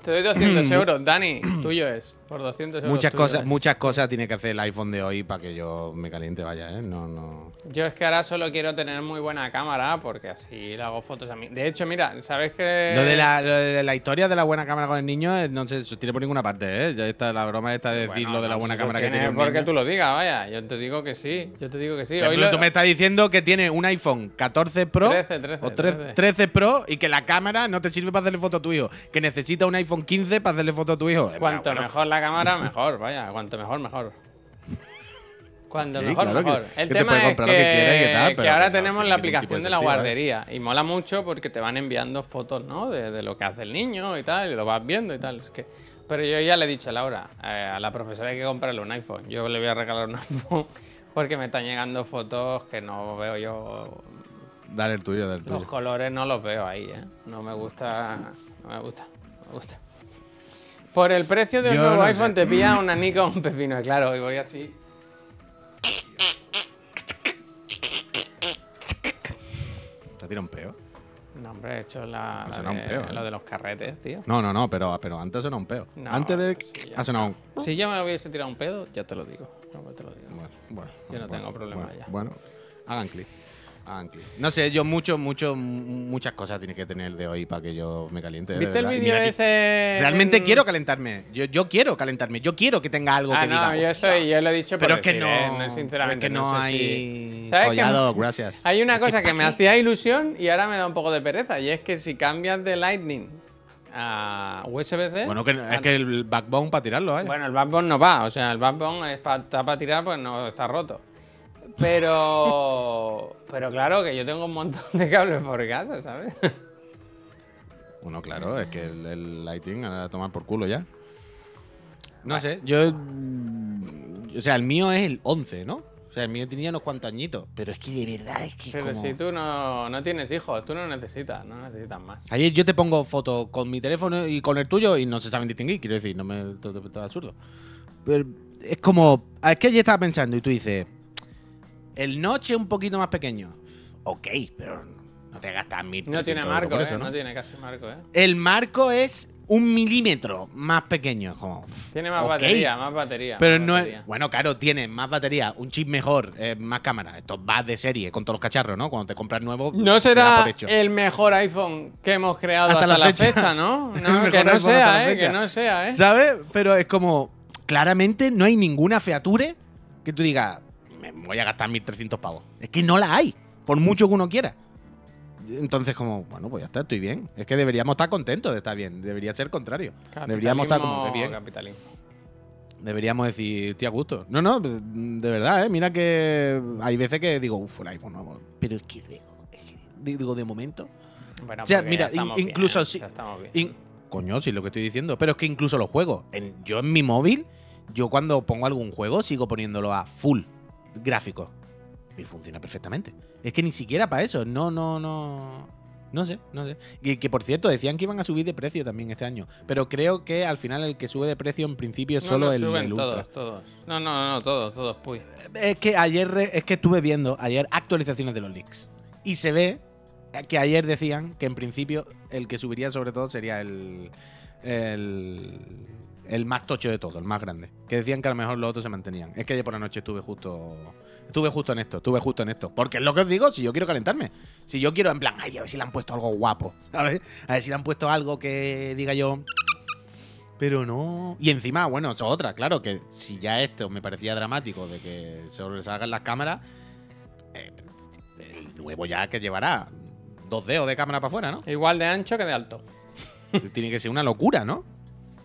Te doy 200 euros, Dani, tuyo es. Por 200 euros. Muchas cosas, muchas cosas tiene que hacer el iPhone de hoy para que yo me caliente, vaya, ¿eh? No, no. Yo es que ahora solo quiero tener muy buena cámara porque así le hago fotos a mí. De hecho, mira, ¿sabes que Lo de, la, lo de la historia de la buena cámara con el niño eh, no se sostiene por ninguna parte, ¿eh? Ya está la broma esta de decir Bueno, lo de la buena cámara que tiene porque tú lo digas, vaya. Yo te digo que sí. Yo te digo que sí. Hoy lo- tú me estás diciendo que tiene un iPhone 14 Pro 13, 13, o 13, 13. 13 Pro y que la cámara no te sirve para hacerle foto a tu hijo, que necesita un iPhone 15 para hacerle foto a tu hijo. Eh, Cuanto bueno, mejor la cámara, mejor, vaya. Cuanto mejor, mejor. Cuanto Sí, mejor, claro mejor. que El te tema es que tal, ahora tenemos la aplicación de la sentido, ¿eh? guardería y mola mucho porque te van enviando fotos, ¿no? De, de lo que hace el niño y tal, y lo vas viendo y tal. Es que, pero yo ya le he dicho a Laura, eh, a la profesora hay que comprarle un iPhone. Yo le voy a regalar un iPhone porque me están llegando fotos que no veo yo. Dale el tuyo, dale el Los tuyo. colores no los veo ahí, ¿eh? No me gusta. No me gusta. No me gusta. Por el precio de un Yo nuevo no iPhone sé. te pilla una Nikon un pepino. Claro, y voy así. ¿Te tira un peo? No, hombre, he hecho la, la sonado un de, peo, ¿eh? lo de los carretes, tío. No, no, no, pero, pero antes sonó un peo. No, antes de. ya ha sonado un. Si yo me hubiese tirado un pedo, ya te lo digo. No, te lo digo. Bueno, bueno. Yo no bueno, tengo problema bueno, ya. Bueno, hagan clic. No sé, yo mucho, mucho, muchas cosas tiene que tener de hoy para que yo me caliente. ¿Viste el vídeo ese? Realmente en- quiero calentarme. Yo, yo quiero calentarme. Yo quiero que tenga algo Ah, que no, diga. yo, estoy, yo lo he dicho Pero es que no. ¿eh? pero sinceramente, es que no, sé si- hay. Gracias. Hay una que cosa que, ¿pa' me hacía ilusión y ahora me da un poco de pereza. Y es que si cambias de Lightning a USB-C. Bueno, que, es que el backbone para tirarlo, ¿eh? Bueno, el backbone no va. O sea, el backbone está para tirar, pues no está roto. Pero. Pero claro, que yo tengo un montón de cables por casa, ¿sabes? Bueno, claro, es que el, el Lighting a tomar por culo ya. No sé, yo. O sea, el mío es el 11, ¿no? O sea, el mío tenía unos cuantos añitos. Pero es que de verdad es que. Pero como- si tú no, no tienes hijos, tú no necesitas, no necesitas más. Ayer yo te pongo fotos con mi teléfono y con el tuyo y no se saben distinguir, quiero decir, no me. Todo, todo- todo absurdo. Pero es como. Es que ayer estaba pensando y tú dices. El noche es un poquito más pequeño. Ok, pero no te gastas mil. No tiene 300 euros marco, por ¿eh? eso, ¿no? ¿no? tiene casi marco, ¿eh? El marco es un milímetro más pequeño. Como, Tiene más batería, más batería. Pero más no batería. es. Bueno, claro, tiene más batería, un chip mejor, eh, más cámara. Esto va de serie con todos los cacharros, ¿no? Cuando te compras nuevo. No será por hecho. el mejor iPhone que hemos creado Hasta hasta, la la, fecha. fecha. ¿no? No, que no la sea, ¿eh? Que no sea, ¿eh? ¿Sabes? Pero es como. Claramente no hay ninguna feature que tú digas, me voy a gastar 1300 pavos. Es que no la hay, por mucho que uno quiera. Entonces, como, bueno, pues ya está, estoy bien. Es que deberíamos estar contentos de estar bien. Debería ser contrario. Deberíamos estar como bien. Capitalismo. Deberíamos decir, estoy a gusto. No, no, de verdad, ¿eh? Mira que hay veces que digo, uff, el iPhone nuevo. Pero es que digo, es que digo, de momento. Bueno, O sea, mira, incluso bien, si-. In- Coño, sí, lo que estoy diciendo. Pero es que incluso los juegos. En, yo en mi móvil, yo cuando pongo algún juego, sigo poniéndolo a full gráfico. Y funciona perfectamente. Es que ni siquiera para eso. No, no, no. No sé, no sé. Y que por cierto, decían que iban a subir de precio también este año. Pero creo que al final el que sube de precio en principio es No, solo no, el, suben el Ultra. todos, todos. No, no, no, todos, todos, puy. Es que ayer es que estuve viendo ayer actualizaciones de los leaks. Y se ve que ayer decían que en principio el que subiría sobre todo sería el. el. El más tocho de todo, el más grande. Que decían que a lo mejor los otros se mantenían. Es que ayer por la noche estuve justo. Estuve justo en esto, estuve justo en esto. Porque es lo que os digo, si yo quiero calentarme. Si yo quiero, en plan, ay, a ver si le han puesto algo guapo, ¿sabes? A ver si le han puesto algo que diga yo. Pero no. Y encima, bueno, eso es otra, claro, que si ya esto me parecía dramático de que sobresalgan las cámaras, eh, el nuevo ya que llevará dos dedos de cámara para afuera, ¿no? Igual de ancho que de alto. Tiene que ser una locura, ¿no?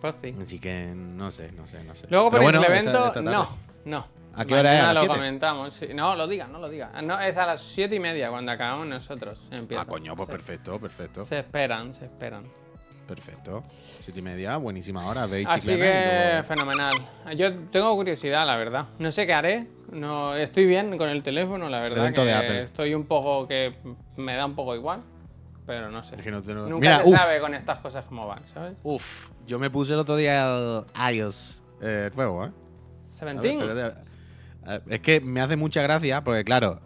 Pues sí. Así que no sé, no sé, no sé. Luego por Pero bueno, el evento, esta no, no. ¿A qué hora es? ¿A Mañana las lo siete? comentamos. sí. No, lo diga, no lo diga. No, es a las siete y media cuando acabamos nosotros. Empieza. Ah, coño, pues Se- perfecto, perfecto. Se esperan, se esperan. Perfecto. Siete y media, buenísima hora. Veis Así chiclana que luego- fenomenal. Yo tengo curiosidad, la verdad. No sé qué haré. No, estoy bien con el teléfono, la verdad. Evento que de Apple. Estoy un poco que me da un poco igual, pero no sé. Es que no te lo- Nunca Mira, se uf, sabe con estas cosas cómo van, ¿sabes? uf, yo me puse el otro día el iOS eh, nuevo, ¿eh? A ver, Seventeen. espérate. Eh, Es que me hace mucha gracia porque, claro,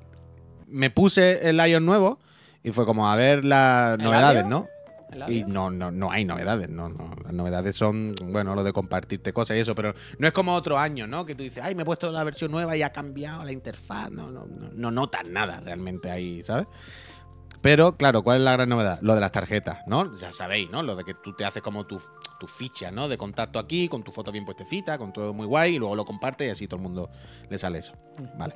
me puse el iOS nuevo y fue como a ver las ¿El novedades? ¿no? ¿El Y audio? no, no, no hay novedades, no, no. Las novedades son, bueno, lo de compartirte cosas y eso, pero no es como otro año, ¿no? Que tú dices, ay, me he puesto la versión nueva y ha cambiado la interfaz. No, no, no, no notas nada realmente ahí, ¿sabes? Pero, claro, ¿cuál es la gran novedad? Lo de las tarjetas, ¿no? Ya sabéis, ¿no? Lo de que tú te haces como tu, tu ficha, ¿no? De contacto aquí, con tu foto bien puestecita, con todo muy guay, y luego lo compartes y así todo el mundo le sale eso. Vale.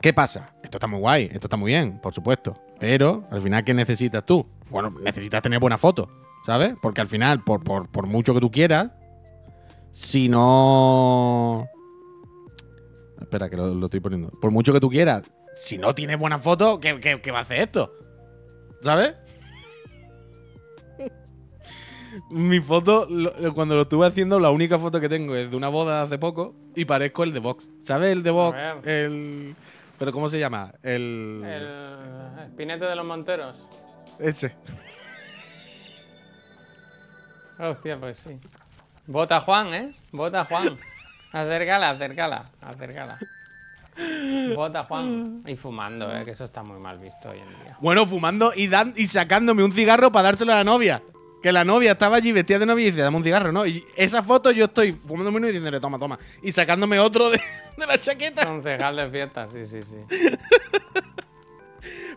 ¿Qué pasa? Esto está muy guay, esto está muy bien, por supuesto. Pero, al final, ¿qué necesitas tú? Bueno, necesitas tener buena foto, ¿sabes? Porque al final, por, por- por mucho que tú quieras, si no. Espera, que lo, lo estoy poniendo. Por mucho que tú quieras, si no tienes buena foto, ¿qué, qué- qué va a hacer esto? ¿Sabes? Mi foto, lo- cuando lo estuve haciendo, la única foto que tengo es de una boda hace poco y parezco el de Vox. ¿Sabes el de Vox? El. ¿Pero cómo se llama? El. El espinete de los monteros. Ese. Hostia, pues sí. Vota Juan, ¿eh? Vota Juan. Acércala, acércala, acércala. Vota Juan. Y fumando, ¿eh? Que eso está muy mal visto hoy en día. Bueno, fumando y, dan, y sacándome un cigarro para dárselo a la novia. Que la novia estaba allí vestida de novia y dice, dame un cigarro, ¿no? Y esa foto yo estoy fumándome uno y diciéndole, toma, toma. Y sacándome otro de, de la chaqueta. Concejal de fiesta, sí, sí, sí.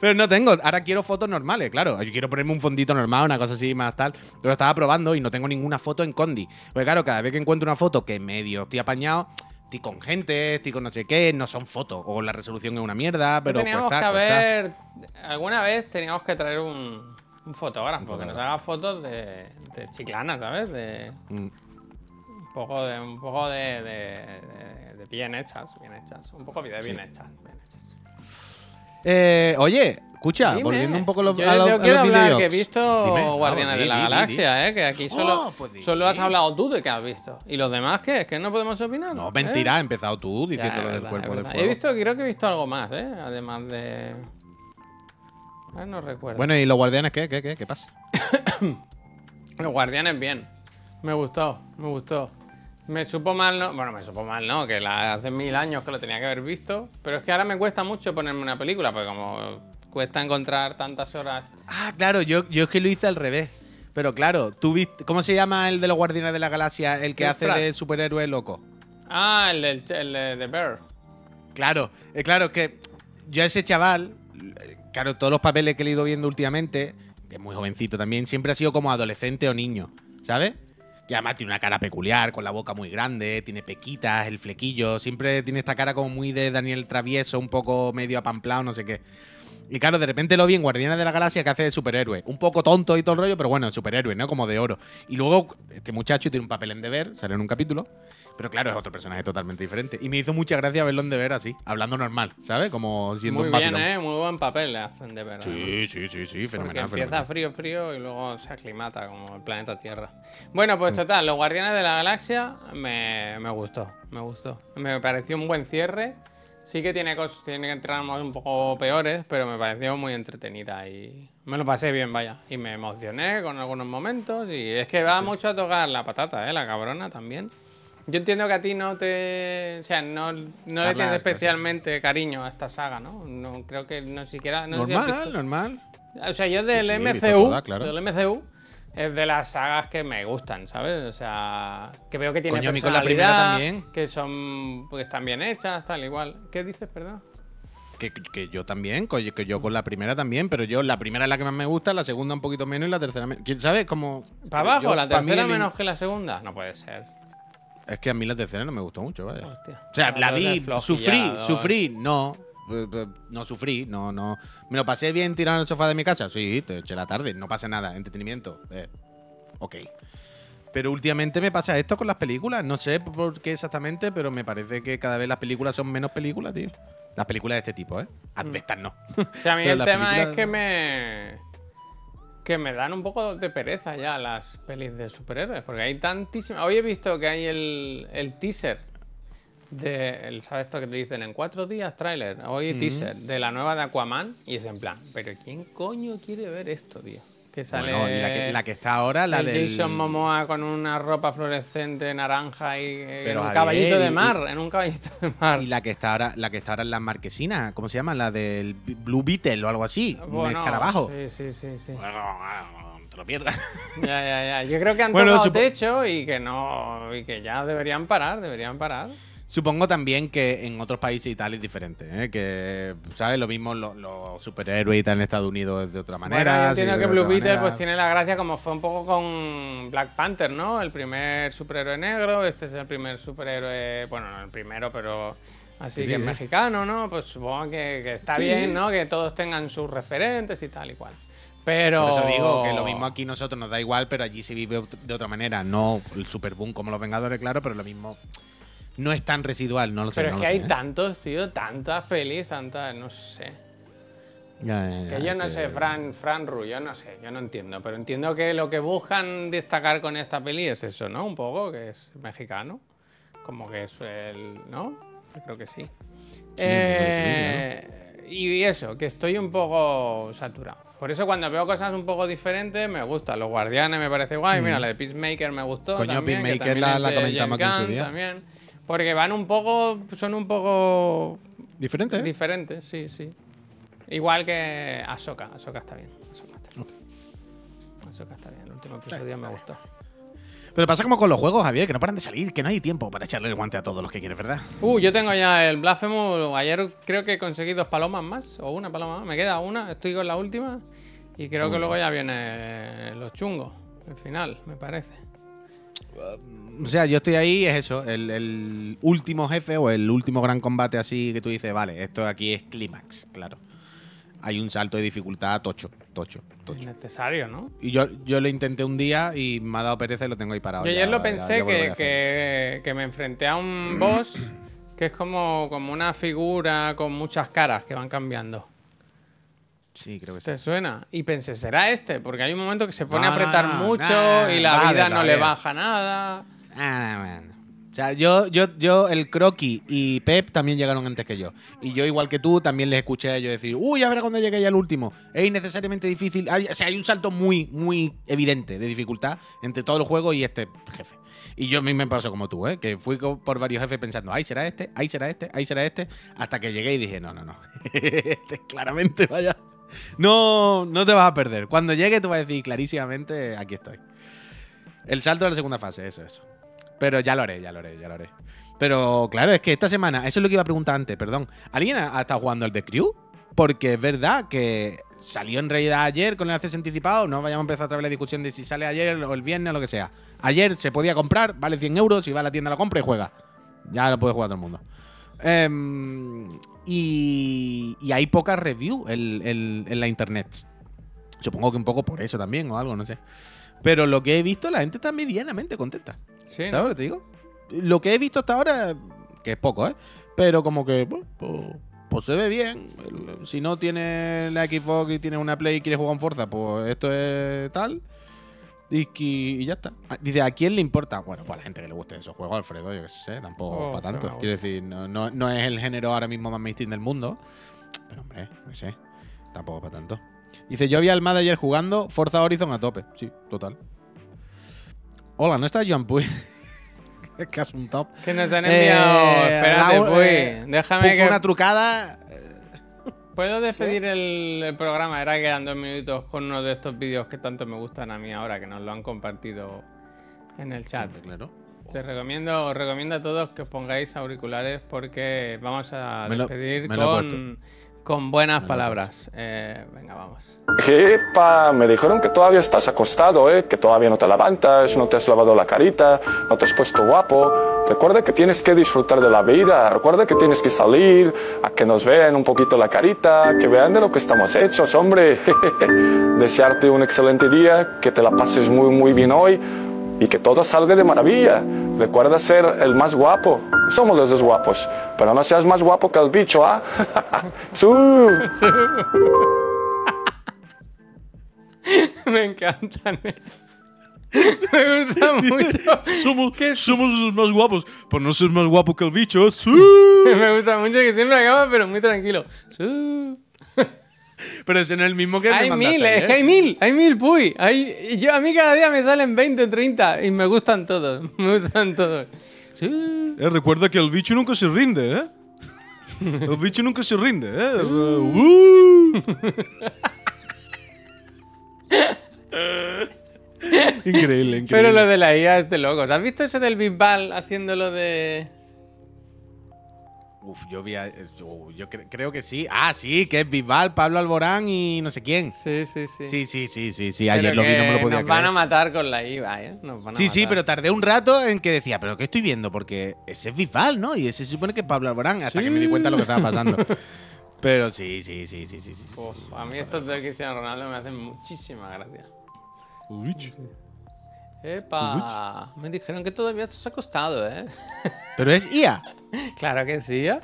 Pero no tengo. Ahora quiero fotos normales, claro. Yo quiero ponerme un fondito normal, una cosa así más tal. Pero estaba probando y no tengo ninguna foto en Condi. Porque claro, cada vez que encuentro una foto que medio estoy apañado, estoy con gente, estoy con no sé qué, no son fotos. O la resolución es una mierda, pero teníamos cuesta, que cuesta. haber. Alguna vez teníamos que traer un, un fotógrafo que nos haga fotos de, de chiclana, ¿sabes? De Mm. un poco de. Un poco de, de, de- de bien hechas, bien hechas. Un poco de bien Sí. hechas, bien hechas. Eh, oye, escucha, Dime. volviendo un poco a los, Yo, a los, yo a quiero los hablar que he visto Dime. Guardianes Vamos, de di, la di, di, di. Galaxia, ¿eh? Que aquí solo, Oh, pues di, solo has di. hablado tú de que has visto. ¿Y los demás qué? ¿Es que no podemos opinar? No, ¿Eh? mentira, has empezado tú diciendo lo del verdad, cuerpo de fuego. He visto, creo que he visto algo más, ¿eh? Además de. Ah, no recuerdo. Bueno, ¿y los guardianes qué? ¿Qué, qué, qué pasa? Los guardianes, bien. Me gustó, me gustó. Me supo mal, ¿no? Bueno, me supo mal, ¿no? Que la- hace mil años que lo tenía que haber visto. Pero es que ahora me cuesta mucho ponerme una película, porque como cuesta encontrar tantas horas. Ah, claro, yo, yo es que lo hice al revés. Pero claro, tú viste. ¿Cómo se llama el de los guardianes de la galaxia? El que hace Pratt. de superhéroe loco. Ah, el del el de The Bear. Claro, eh, claro, que yo a ese chaval, claro, todos los papeles que he ido viendo últimamente, que es muy jovencito también, siempre ha sido como adolescente o niño, ¿sabes? Y además tiene una cara peculiar, con la boca muy grande, tiene pequitas, el flequillo, siempre tiene esta cara como muy de Daniel Travieso, un poco medio apamplado, no sé qué. Y claro, de repente lo vi en Guardianes de la Galaxia que hace de superhéroe. Un poco tonto y todo el rollo, pero bueno, superhéroe, ¿no? Como de oro. Y luego, este muchacho tiene un papel en deber, sale en un capítulo. Pero claro, es otro personaje totalmente diferente. Y me hizo mucha gracia verlo en deber así, hablando normal, ¿sabes? Como siendo Muy un bien, vacilón. ¿eh? Muy buen papel le hacen de verdad. Sí, sí, sí, sí, Porque fenomenal. empieza fenomenal. frío, frío y luego se aclimata como el planeta Tierra. Bueno, pues total, los Guardianes de la Galaxia me, me gustó, me gustó. Me pareció un buen cierre. Sí que tiene, cos- tiene tramos un poco peores, pero me pareció muy entretenida y me lo pasé bien, vaya. Y me emocioné con algunos momentos y es que va mucho a tocar la patata, ¿eh? La cabrona también. Yo entiendo que a ti no te... O sea, no, no le tienes especialmente cariño a esta saga, ¿no? No creo que no siquiera... No sé si normal, normal. o sea, yo del Sí, sí, MCU, todas, claro. del MCU, es de las sagas que me gustan, ¿sabes? O sea, que veo que tiene Coño, a mí con la personalidad, primera también. que son, pues están bien hechas, tal igual. ¿Qué dices, perdón? Que, que yo también, que yo con la primera también, pero yo la primera es la que más me gusta, la segunda un poquito menos y la tercera menos. ¿Quién ¿Sabes? Como. ¿Para abajo? yo- ¿La tercera el- menos que la segunda? No puede ser. Es que a mí la tercera no me gustó mucho, vaya. Hostia. O sea, la vi, sufrí, sufrí, no. Eh, No sufrí, no, no. ¿Me lo pasé bien tirado en el sofá de mi casa? Sí, te eché la tarde, no pasa nada, entretenimiento. eh, ok. Pero últimamente me pasa esto con las películas, no sé por qué exactamente, pero me parece que cada vez las películas son menos películas, tío. Las películas de este tipo, ¿eh? Advestas no. O sea, a mí el tema es que me. Que me dan un poco de pereza ya las pelis de superhéroes. Porque hay tantísimas. Hoy he visto que hay el, el teaser. De, ¿Sabes esto que te dicen? En cuatro días, tráiler. Hoy teaser. De la nueva de Aquaman. Y es en plan. ¿Pero quién coño quiere ver esto, tío? Que sale. Bueno, la que, la que está ahora, la del. Jason Momoa con una ropa fluorescente naranja y eh, Pero, en un Javier, caballito de y- mar. En un caballito de mar. Y la que está ahora, la que está ahora en las marquesinas, ¿cómo se llama? La del Blue Beetle o algo así. un Bueno, escarabajo. Sí, sí, sí, sí. No te lo pierdas. Ya, ya, ya. Yo creo que han Bueno, tocado supo- techo y que no. Y que ya deberían parar, deberían parar. Supongo también que en otros países y tal es diferente, ¿eh? Que, ¿sabes? Lo mismo los, los superhéroes y tal en Estados Unidos es de otra manera. bueno, yo entiendo que Blue Beetle pues tiene la gracia como fue un poco con Black Panther, ¿no? El primer superhéroe negro, este es el primer superhéroe, bueno, no el primero, pero así Sí, que es sí. mexicano, ¿no? Pues supongo que, que está Sí. bien, ¿no? Que todos tengan sus referentes y tal y cual. Pero... Por eso digo que lo mismo aquí nosotros nos da igual, pero allí se vive de otra manera. No el superboom como los Vengadores, claro, pero lo mismo no es tan residual, no lo sé. Pero no es lo que sé, hay ¿eh? tantos, tío, tantas pelis, tantas, no sé. Ya, ya, ya, Que yo no que- sé, Fran, Fran Ru, yo no sé, yo no entiendo, pero entiendo que lo que buscan destacar con esta peli es eso, ¿no? Un poco, que es mexicano, como que es el, ¿no? Yo creo que sí. Eh, Y eso, que estoy un poco saturado. Por eso cuando veo cosas un poco diferentes me gusta. Los Guardianes me parece guay, mira, la de Peacemaker me gustó. Mm. Coño, también, que Peacemaker también la- la comentamos aquí en su día. También, porque van un poco, son un poco Diferente, ¿eh? Diferente, sí, sí. Igual que Ahsoka. Ahsoka está bien. Ahsoka está bien. Ahsoka está bien. El último episodio me gustó. Pero pasa como con los juegos, Javier, que no paran de salir, que no hay tiempo para echarle el guante a todos los que quieres, ¿verdad? Uh, yo tengo ya el Blasphemous. Ayer creo que he conseguido dos palomas más, o una paloma más. Me queda una, estoy con la última. Y creo que luego ya viene los chungos, el final, me parece. O sea, yo estoy ahí, es eso, el, el último jefe o el último gran combate así que tú dices, vale, esto aquí es clímax, claro. Hay un salto de dificultad tocho, tocho, Es tocho. necesario, ¿no? Y yo, yo lo intenté un día y me ha dado pereza y lo tengo ahí parado. Yo ya- ayer lo pensé ya que, que, que me enfrenté a un boss que es como, como una figura con muchas caras que van cambiando. Sí, creo que sí. ¿Te suena? Y pensé, ¿será este? Porque hay un momento que se pone No, a apretar no, mucho no, y la vida no le baja nada. Ah, no, man. O sea, yo, yo, yo, el Croqui y Pep también llegaron antes que yo. Y yo, igual que tú, también les escuché a ellos decir, uy, a ver cuando llegue ya el último. Es innecesariamente difícil. Hay- o sea, hay un salto muy, muy evidente de dificultad entre todo el juego y este jefe. Y yo a mí me pasó como tú, ¿eh? Que fui por varios jefes pensando, ahí será este, ahí será este, ahí será este. Hasta que llegué y dije, no, no, no. este claramente, vaya. No, no te vas a perder. Cuando llegue, tú vas a decir clarísimamente, aquí estoy. El salto de la segunda fase, eso, eso. Pero ya lo haré, ya lo haré, ya lo haré. Pero claro, es que esta semana, eso es lo que iba a preguntar antes, perdón. ¿Alguien ha, estado jugando al The Crew? Porque es verdad que salió en realidad ayer con el acceso anticipado. No vayamos a empezar otra vez la discusión de si sale ayer o el viernes o lo que sea. Ayer se podía comprar, vale 100 euros. Si va a la tienda la compra y juega. Ya lo puede jugar todo el mundo. Em, y, y hay pocas reviews en, en- en la internet. Supongo que un poco por eso también o algo, no sé. Pero lo que he visto, la gente está medianamente contenta. Sí. ¿Sabes lo que te digo? Lo que he visto hasta ahora, que es poco, ¿eh? Pero como que, pues, pues se ve bien. Si no tiene la Xbox y tiene una Play y quiere jugar en Forza, pues esto es tal. Y, y ya está. Ah, Dice, ¿a quién le importa? Bueno, pues a la gente que le guste esos juegos, Alfredo, yo qué sé, tampoco Oh, para tanto. Quiero decir, no, no, no es el género ahora mismo más mainstream del mundo. Pero hombre, no sé, tampoco para tanto. Dice, yo vi al Mad ayer jugando Forza Horizon a tope. Sí, total. Hola, ¿no está Joan Puy? Es que es un top. Que nos han Eh, enviado. Espérate, Raúl, Puy. eh, Déjame que. una trucada. ¿Puedo despedir el, el programa? Ahora quedan dos minutos con uno de estos vídeos que tanto me gustan a mí ahora, que nos lo han compartido en el chat. Claro. Te recomiendo, os recomiendo a todos que os pongáis auriculares porque vamos a Me despedir lo con, con buenas palabras. Eh, venga, vamos. Epa, me dijeron que todavía estás acostado, ¿eh? que todavía no te levantas, no te has lavado la carita, no te has puesto guapo. Recuerda que tienes que disfrutar de la vida, recuerda que tienes que salir, a que nos vean un poquito la carita, que vean de lo que estamos hechos, hombre. Desearte un excelente día, que te la pases muy, muy bien hoy y que todo salga de maravilla. Recuerda ser el más guapo. Somos los dos guapos, pero no seas más guapo que el bicho, ¿ah? Su. me encantan. me gusta mucho. Somos, que- somos los más guapos. Por no ser más guapo que el bicho. ¡sí! me gusta mucho que siempre acaba, pero muy tranquilo. Su. Pero ese no es el mismo que me Hay mandaste mil, es ayer. que hay mil, hay mil, puy. Hay, yo, a mí cada día me salen 20, 30 y me gustan todos. Me gustan todos. Sí. Eh, recuerda que el bicho nunca se rinde, ¿eh? El bicho nunca se rinde, ¿eh? Uh. increíble, increíble. Pero lo de la IA es de locos. ¿Has visto ese del Bisbal haciendo lo de. Uf, yo vi a- yo, yo cre- creo que sí. Ah, sí, que es Bisbal, Pablo Alborán y no sé quién. Sí, sí, sí. Sí, sí, sí, sí, sí. Pero Ayer lo vi, no me lo podía Nos van a matar con la IVA, ¿eh? Nos van a Sí, sí, pero tardé un rato en que decía, ¿pero qué estoy viendo? Porque ese es Bisbal, ¿no? Y ese se supone que es Pablo Alborán, hasta Sí. que me di cuenta de lo que estaba pasando. Pero sí, sí, sí, sí, sí. sí, sí, Uf, sí. a mí estos de Cristiano Ronaldo me hacen muchísima gracia. Bicho. ¡Epa! Me dijeron que todavía estás acostado, ¿eh? Pero es IA. claro que sí, ¿eh?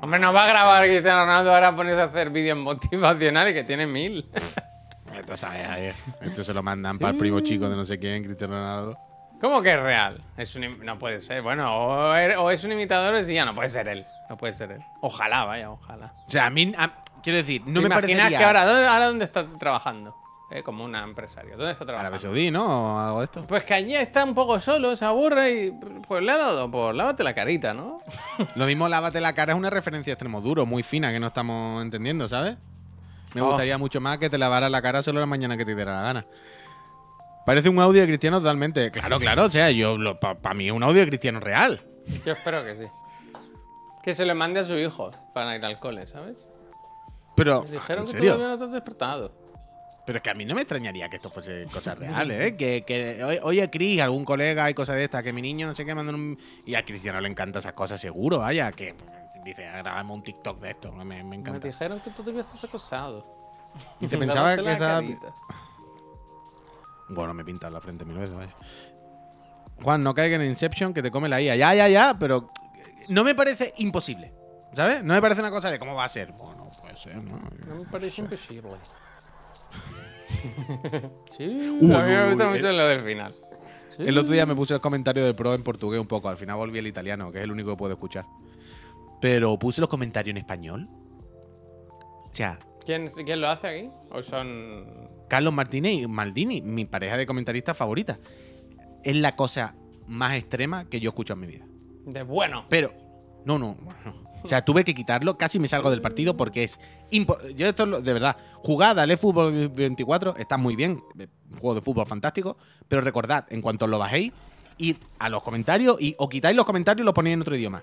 Hombre, no va a grabar Cristiano Ronaldo ahora ponerse a hacer vídeos motivacionales que tiene mil. Esto sabes, Javier. Esto se lo mandan para el primo chico de no sé quién, Cristiano Ronaldo. ¿Cómo que es real? Es un no puede ser. Bueno, o, er- o es un imitador o es ya no puede ser él. No puede ser él. Ojalá, vaya, ojalá. O sea, a mí, a- quiero decir, no ¿Te me imaginas parecería... que ahora, ¿dónde, ahora dónde está trabajando? Eh, como un empresario. ¿Dónde está Arabia trabajando? Saudí, ¿no? O algo de esto. Pues que allí está un poco solo, se aburre y pues le ha dado por lávate la carita, ¿no? Lo mismo, lávate la cara es una referencia extremo duro, muy fina, que no estamos entendiendo, ¿sabes? Me Oh. gustaría mucho más que te lavaras la cara solo la mañana que te diera la gana. Parece un audio de cristiano totalmente. Claro, claro, o sea, yo para mí es un audio de cristiano real. Yo espero que sí. Que se le mande a su hijo para ir al cole, ¿sabes? Pero, dijeron ¿en que todavía no te has despertado. Pero es que a mí no me extrañaría que esto fuese cosas reales, ¿eh? Que, que oye, Chris, algún colega y cosas de estas, que mi niño no sé qué mandan un... Y a Cristiano le encanta esas cosas, seguro, vaya, que dice, grabamos un TikTok de esto, me, me Me encanta. dijeron que todavía estás acosado. Y te pensaba que estaba... carita. Bueno, me pinta la frente mil veces, vaya. Juan, no caiga en Inception que te come la IA. Ya, ya, ya, pero no me parece imposible, ¿sabes? No me parece una cosa de cómo va a ser. Bueno, puede ser, ¿no? No me parece imposible. sí, Uy, a mí me uy, gusta uy, mucho lo del final. Sí. El otro día me puse el comentario del pro en portugués un poco. Al final volví al italiano, que es el único que puedo escuchar. Pero puse los comentarios en español. O sea, ¿Quién, ¿Quién lo hace aquí? ¿O son.? Carlos Martínez y Maldini, mi pareja de comentaristas favorita. Es la cosa más extrema que yo escucho en mi vida. De bueno. Pero, no, no, no. O sea, tuve que quitarlo, casi me salgo del partido porque es. Yo, esto, de verdad, jugad al fútbol 24, está muy bien, eh, juego de fútbol fantástico, pero recordad, en cuanto lo bajéis, id a los comentarios y o quitáis los comentarios y los ponéis en otro idioma.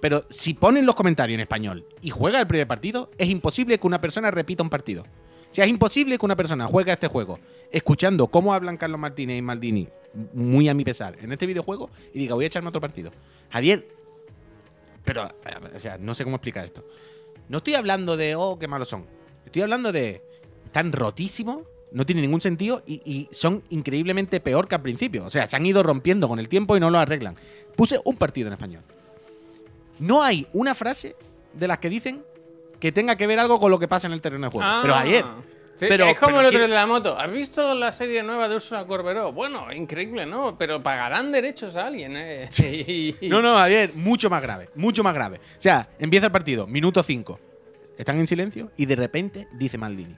Pero si ponen los comentarios en español y juega el primer partido, es imposible que una persona repita un partido. O sea, es imposible que una persona juegue a este juego escuchando cómo hablan Carlos Martínez y Maldini, muy a mi pesar, en este videojuego y diga, voy a echarme otro partido. Javier, pero, o sea, no sé cómo explicar esto. No estoy hablando de, oh, qué malos son. Estoy hablando de, están rotísimos, no tiene ningún sentido y, y son increíblemente peor que al principio. O sea, se han ido rompiendo con el tiempo y no lo arreglan. Puse un partido en español. No hay una frase de las que dicen que tenga que ver algo con lo que pasa en el terreno de juego. Pero Ah. ayer. Sí, Pero- es como pero el otro ¿quién- de la moto. ¿Has visto la serie nueva de Ursula Corberó? Bueno, increíble, ¿no? Pero pagarán derechos a alguien, ¿eh? Y- No, no, ayer, mucho más grave, mucho más grave. O sea, empieza el partido, minuto 5. Están en silencio y de repente dice Maldini.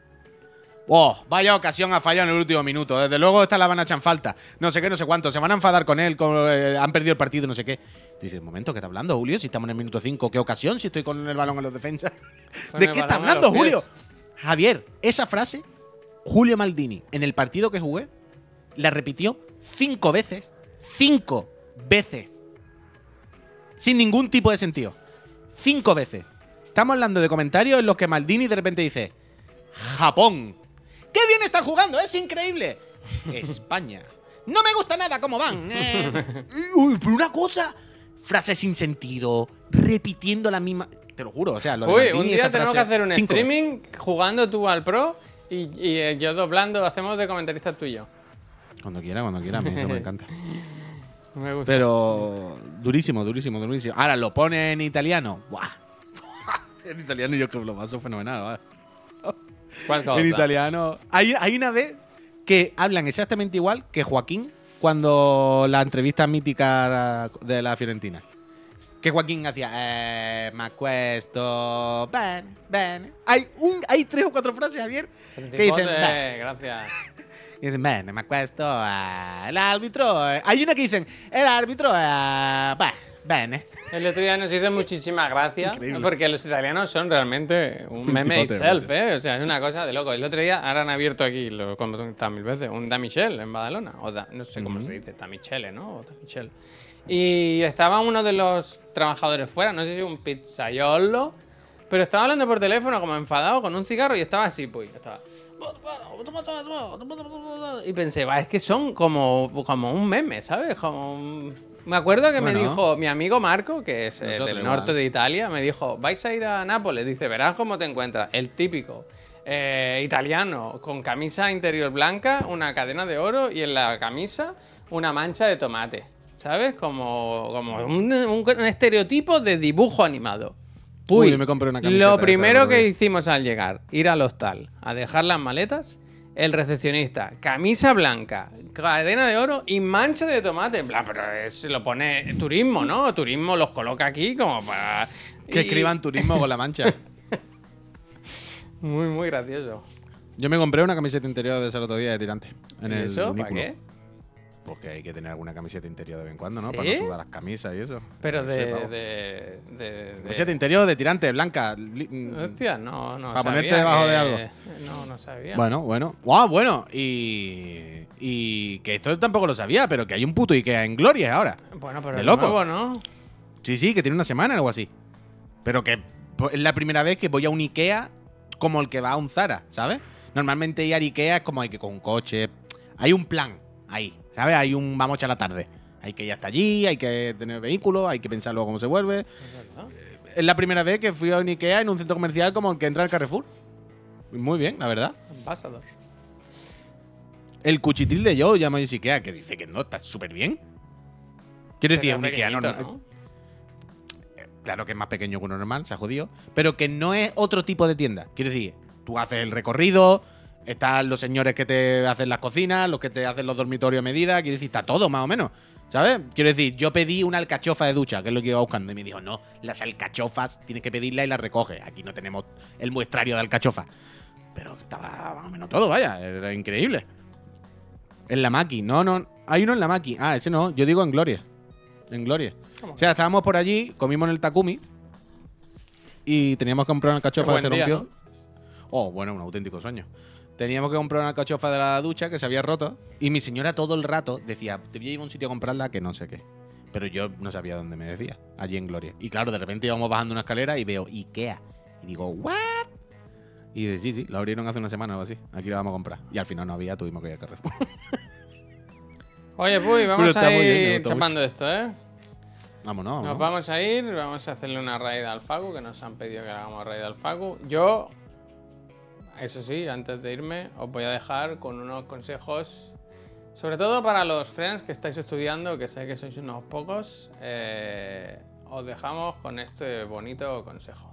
¡Oh! Vaya ocasión ha fallado en el último minuto. Desde luego esta la van a echar en falta. No sé qué, no sé cuánto. Se van a enfadar con él. con- eh, han perdido el partido, no sé qué. Dice, un momento, ¿qué está hablando, Julio? Si estamos en el minuto 5, ¿qué ocasión? Si estoy con el balón en los defensas. ¿De qué está hablando, Julio? pies. Javier, esa frase, Julio Maldini, en el partido que jugué, la repitió cinco veces. Cinco veces. Sin ningún tipo de sentido. Cinco veces. Estamos hablando de comentarios en los que Maldini de repente dice: Japón. ¡Qué bien están jugando! ¡Es increíble! España. No me gusta nada cómo van. eh. Uy, pero una cosa. Frase sin sentido. Repitiendo la misma. Te lo juro, o sea, lo Uy, un día tenemos que hacer un cinco streaming jugando tú al pro y, y, eh, yo doblando, hacemos de comentaristas tú y yo. Cuando quiera, cuando quiera, a mí eso me encanta. Me gusta. Pero durísimo, durísimo, durísimo. Ahora lo pone en italiano. ¡Buah! en italiano yo creo que lo paso fenomenal. ¿vale? ¿Cuál cosa? En italiano. Hay, hay una vez que hablan exactamente igual que Joaquín cuando la entrevista mítica de la Fiorentina. Que Joaquín hacía, eh, ma questo, bene, bene. Hay, un, hay tres o cuatro frases, Javier, que dicen, "Beh". gracias. Y dicen, bene, ma questo, eh, el árbitro. eh". Hay una que dicen, el árbitro, eh, beh, bene. El otro día nos hizo muchísima gracia Increíble. porque los italianos son realmente un meme itself. ¿eh? O sea, es una cosa de loco. El otro día, ahora han abierto aquí, lo he contado mil veces, un Da Michel en Badalona. O da- no sé cómo se dice, Da Michele, ¿no? O. Y estaba uno de los trabajadores fuera, no sé si un pizzaiolo, pero estaba hablando por teléfono como enfadado con un cigarro y estaba así, pues. Estaba. Y pensé, va, es que son como, como un meme, ¿sabes? Como un- Me acuerdo que me dijo mi amigo Marco, que es eh, del igual. norte de Italia, me dijo, vais a ir a Nápoles, dice, verás cómo te encuentras. El típico eh, italiano con camisa interior blanca, una cadena de oro y en la camisa una mancha de tomate. ¿Sabes? Como, como un, un- un estereotipo de dibujo animado. Uy, me compré una camiseta lo primero que hicimos al llegar, ir al hostal, a dejar las maletas, el recepcionista, camisa blanca, cadena de oro y mancha de tomate. En plan, pero es- lo pone turismo, ¿no? Turismo los coloca aquí como para... Que y- escriban turismo con la mancha. Muy, muy gracioso. Yo me compré una camiseta interior de ese otro día de tirante. En ¿Y el eso? ¿Para qué? Porque hay que tener alguna camiseta interior de vez en cuando, ¿no? ¿Sí? Para no sudar las camisas y eso. Pero de. sé, pavo. de, de, de- Camiseta interior de tirante, blanca. mm, Hostia, no, no. Para ponerte debajo de algo. No, no sabía. Bueno, bueno. Guau, bueno. Y. Y que esto tampoco lo sabía, pero que hay un puto Ikea en Gloria ahora. Bueno, pero de loco. nuevo, ¿no? Sí, sí, que tiene una semana o algo así. Pero que es la primera vez que voy a un Ikea como el que va a un Zara, ¿sabes? Normalmente ir a Ikea es como hay que con un coche. Hay un plan ahí, ¿sabes? Hay un vamos a echar la tarde. Hay que ir hasta allí, hay que tener vehículo, hay que pensar luego cómo se vuelve. Es. Es la primera vez que fui a un Ikea en un centro comercial como el que entra al Carrefour. Muy bien, la verdad. Ambassador. El cuchitril de Joe llama a Ikea, que dice que no, está súper bien. Quiero decir, Será un Ikea normal. Claro que es más pequeño que uno normal, se ha jodido. Pero que no es otro tipo de tienda. Quiero decir, tú haces el recorrido, están los señores que te hacen las cocinas, los que te hacen los dormitorios a medida. Quiero decir, está todo más o menos. ¿Sabes? Quiero decir, yo pedí una alcachofa de ducha, que es lo que iba buscando. Y me dijo, no, las alcachofas tienes que pedirla y las recoges. Aquí no tenemos el muestrario de alcachofa. Pero estaba más o menos todo, vaya. Era increíble. En la Maki. No, no. Hay uno en la Maki. Ah, ese no. Yo digo en Gloria. En Gloria. ¿Cómo O sea, estábamos por allí, comimos en el Takumi y teníamos que comprar una alcachofa que se rompió. Oh, bueno, un auténtico sueño. Teníamos que comprar una alcachofa de la ducha que se había roto y mi señora todo el rato decía, te voy a ir a un sitio a comprarla que no sé qué. Pero yo no sabía dónde me decía, allí en Gloria. Y claro, de repente íbamos bajando una escalera y veo Ikea. Y digo, ¿what? Y dice, sí, sí, lo abrieron hace una semana o algo así. Aquí la vamos a comprar. Y al final no había, tuvimos que ir a Carrefour. Oye, Puy, vamos a ir chapando esto, ¿eh? Vámonos, Nos vamos a ir, vamos a hacerle una raid al Fagu, que nos han pedido que hagamos raid al Fagu. Yo, eso sí, antes de irme, os voy a dejar con unos consejos, sobre todo para los friends que estáis estudiando, que sé que sois unos pocos, eh, os dejamos con este bonito consejo.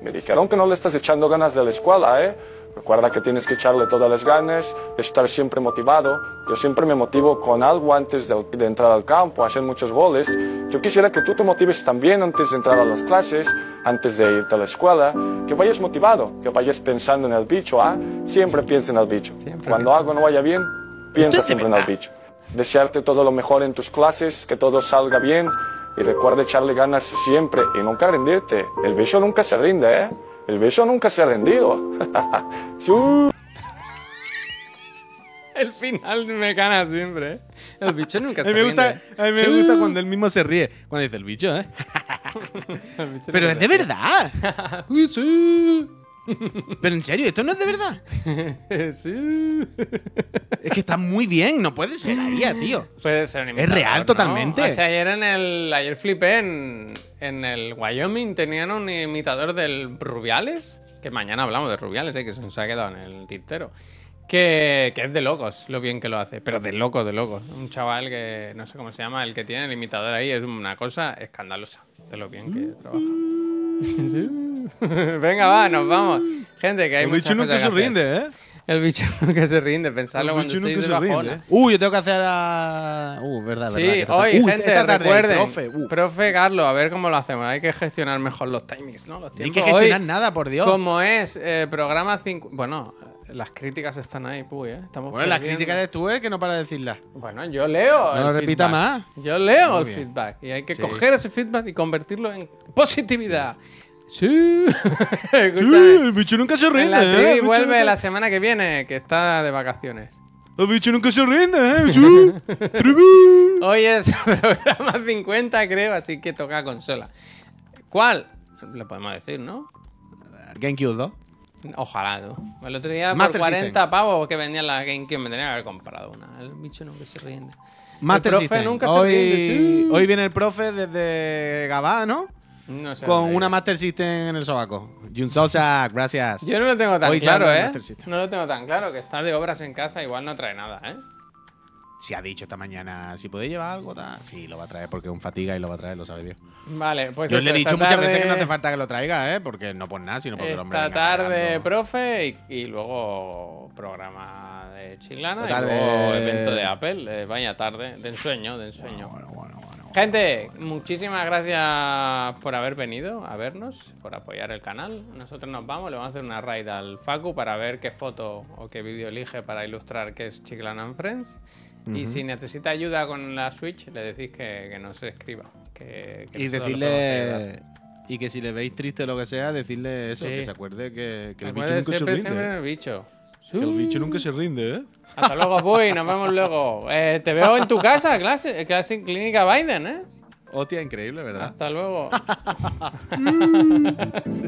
Me dijeron que no le estás echando ganas de la escuela, ¿eh? Recuerda que tienes que echarle todas las ganas, estar siempre motivado. Yo siempre me motivo con algo antes de, de entrar al campo, hacer muchos goles. Yo quisiera que tú te motives también antes de entrar a las clases, antes de irte a la escuela, que vayas motivado, que vayas pensando en el bicho, ¿ah? Siempre piensa en el bicho. Siempre Cuando piensa. algo no vaya bien, piensa siempre en el bicho. Desearte todo lo mejor en tus clases, que todo salga bien y recuerda echarle ganas siempre y nunca rendirte. El bicho nunca se rinde, ¿eh? El bicho nunca se ha rendido. El final me gana siempre, ¿eh? El bicho nunca A se mí me gusta, rinde. a mí me gusta cuando él mismo se ríe. Cuando dice el bicho, ¿eh? El bicho Pero es de verdad. Pero en serio, esto no es de verdad. sí. Es que está muy bien, no puede ser ahí, tío. Puede ser un Es imitador, real ¿no? totalmente. O sea, ayer en el. Ayer flipé en. En el Wyoming tenían un imitador del Rubiales. Que mañana hablamos de Rubiales, eh, que se nos ha quedado en el tintero. Que, que es de locos lo bien que lo hace. Pero de locos, de locos. Un chaval que no sé cómo se llama, el que tiene el imitador ahí, es una cosa escandalosa. De lo bien que trabaja. Sí. Venga, va, nos vamos. Gente, que hay El muchas bicho nunca cosas se que hacer. rinde, ¿eh? El bicho nunca se rinde. Pensarlo El cuando bicho estéis de nunca se bajona. rinde. Uh, yo tengo que hacer a. Uh, verdad, verdad. Sí, esta- hoy, Uh, gente, esta tarde, el recuerden. profe, uh. Profe Carlos, a ver cómo lo hacemos. Hay que gestionar mejor los timings, ¿no? Los No hay tiempos. que gestionar Hoy, nada, por Dios. Como es eh, programa 5. Bueno, las críticas están ahí, puy, ¿eh? Estamos Bueno, la perdiendo. crítica eres tú, ¿eh? Que no para de decirla. Bueno, yo leo. No el lo repita feedback. más. Yo leo Muy el bien. feedback. Y hay que Sí. coger ese feedback y convertirlo en positividad. Sí. El bicho nunca se rinde, la ¿eh? Vuelve nunca- la semana que viene, que está de vacaciones. El bicho nunca se rinde, ¿eh? Hoy es programa 50, creo, así que toca consola. ¿Cuál? Le podemos decir, ¿no? GameCube 2. Ojalá, tú. El otro día Master por 40 System. pavos que vendían la GameCube me tenía que haber comprado una. El bicho nunca se rinde. Master el profe System. nunca se hoy, rinde. sí. hoy viene el profe desde Gabá, ¿no? No sé Con una. Master System en el sobaco. Jun Sosa, gracias. Yo no lo tengo tan Hoy se claro, ¿eh? No lo tengo tan claro, que está de obras en casa, igual no trae nada, ¿eh? Si ha dicho esta mañana, si podéis llevar algo, tal. Sí, lo va a traer porque es un fatiga y lo va a traer, lo sabe Dios. Vale, pues Yo eso, le he dicho muchas veces que no tarde- hace falta que lo traiga, ¿eh? Porque no por nada, sino porque el hombre. Esta tarde, cargando. profe, y, y luego programa de Chilana Esta y tarde- luego evento de Apple. Eh, vaya tarde, de ensueño, de ensueño. Bueno, bueno, bueno. Gente, muchísimas gracias por haber venido a vernos, por apoyar el canal. Nosotros nos vamos, le vamos a hacer una raid al Facu para ver qué foto o qué vídeo elige para ilustrar qué es Chiclan and Friends. Y si necesita ayuda con la Switch, le decís que, que nos escriba. Que, que Y decirle. Y que si le veis triste o lo que sea, decirle eso, Sí. que se acuerde que, que el bicho nunca se rinde. en ¿eh? el bicho. Que el bicho nunca se rinde, ¿eh? Hasta luego, Puy, nos vemos luego. Eh, te veo en tu casa, clase, clase Clínica Biden, ¿eh? Hostia, increíble, ¿verdad? Hasta luego. Sí.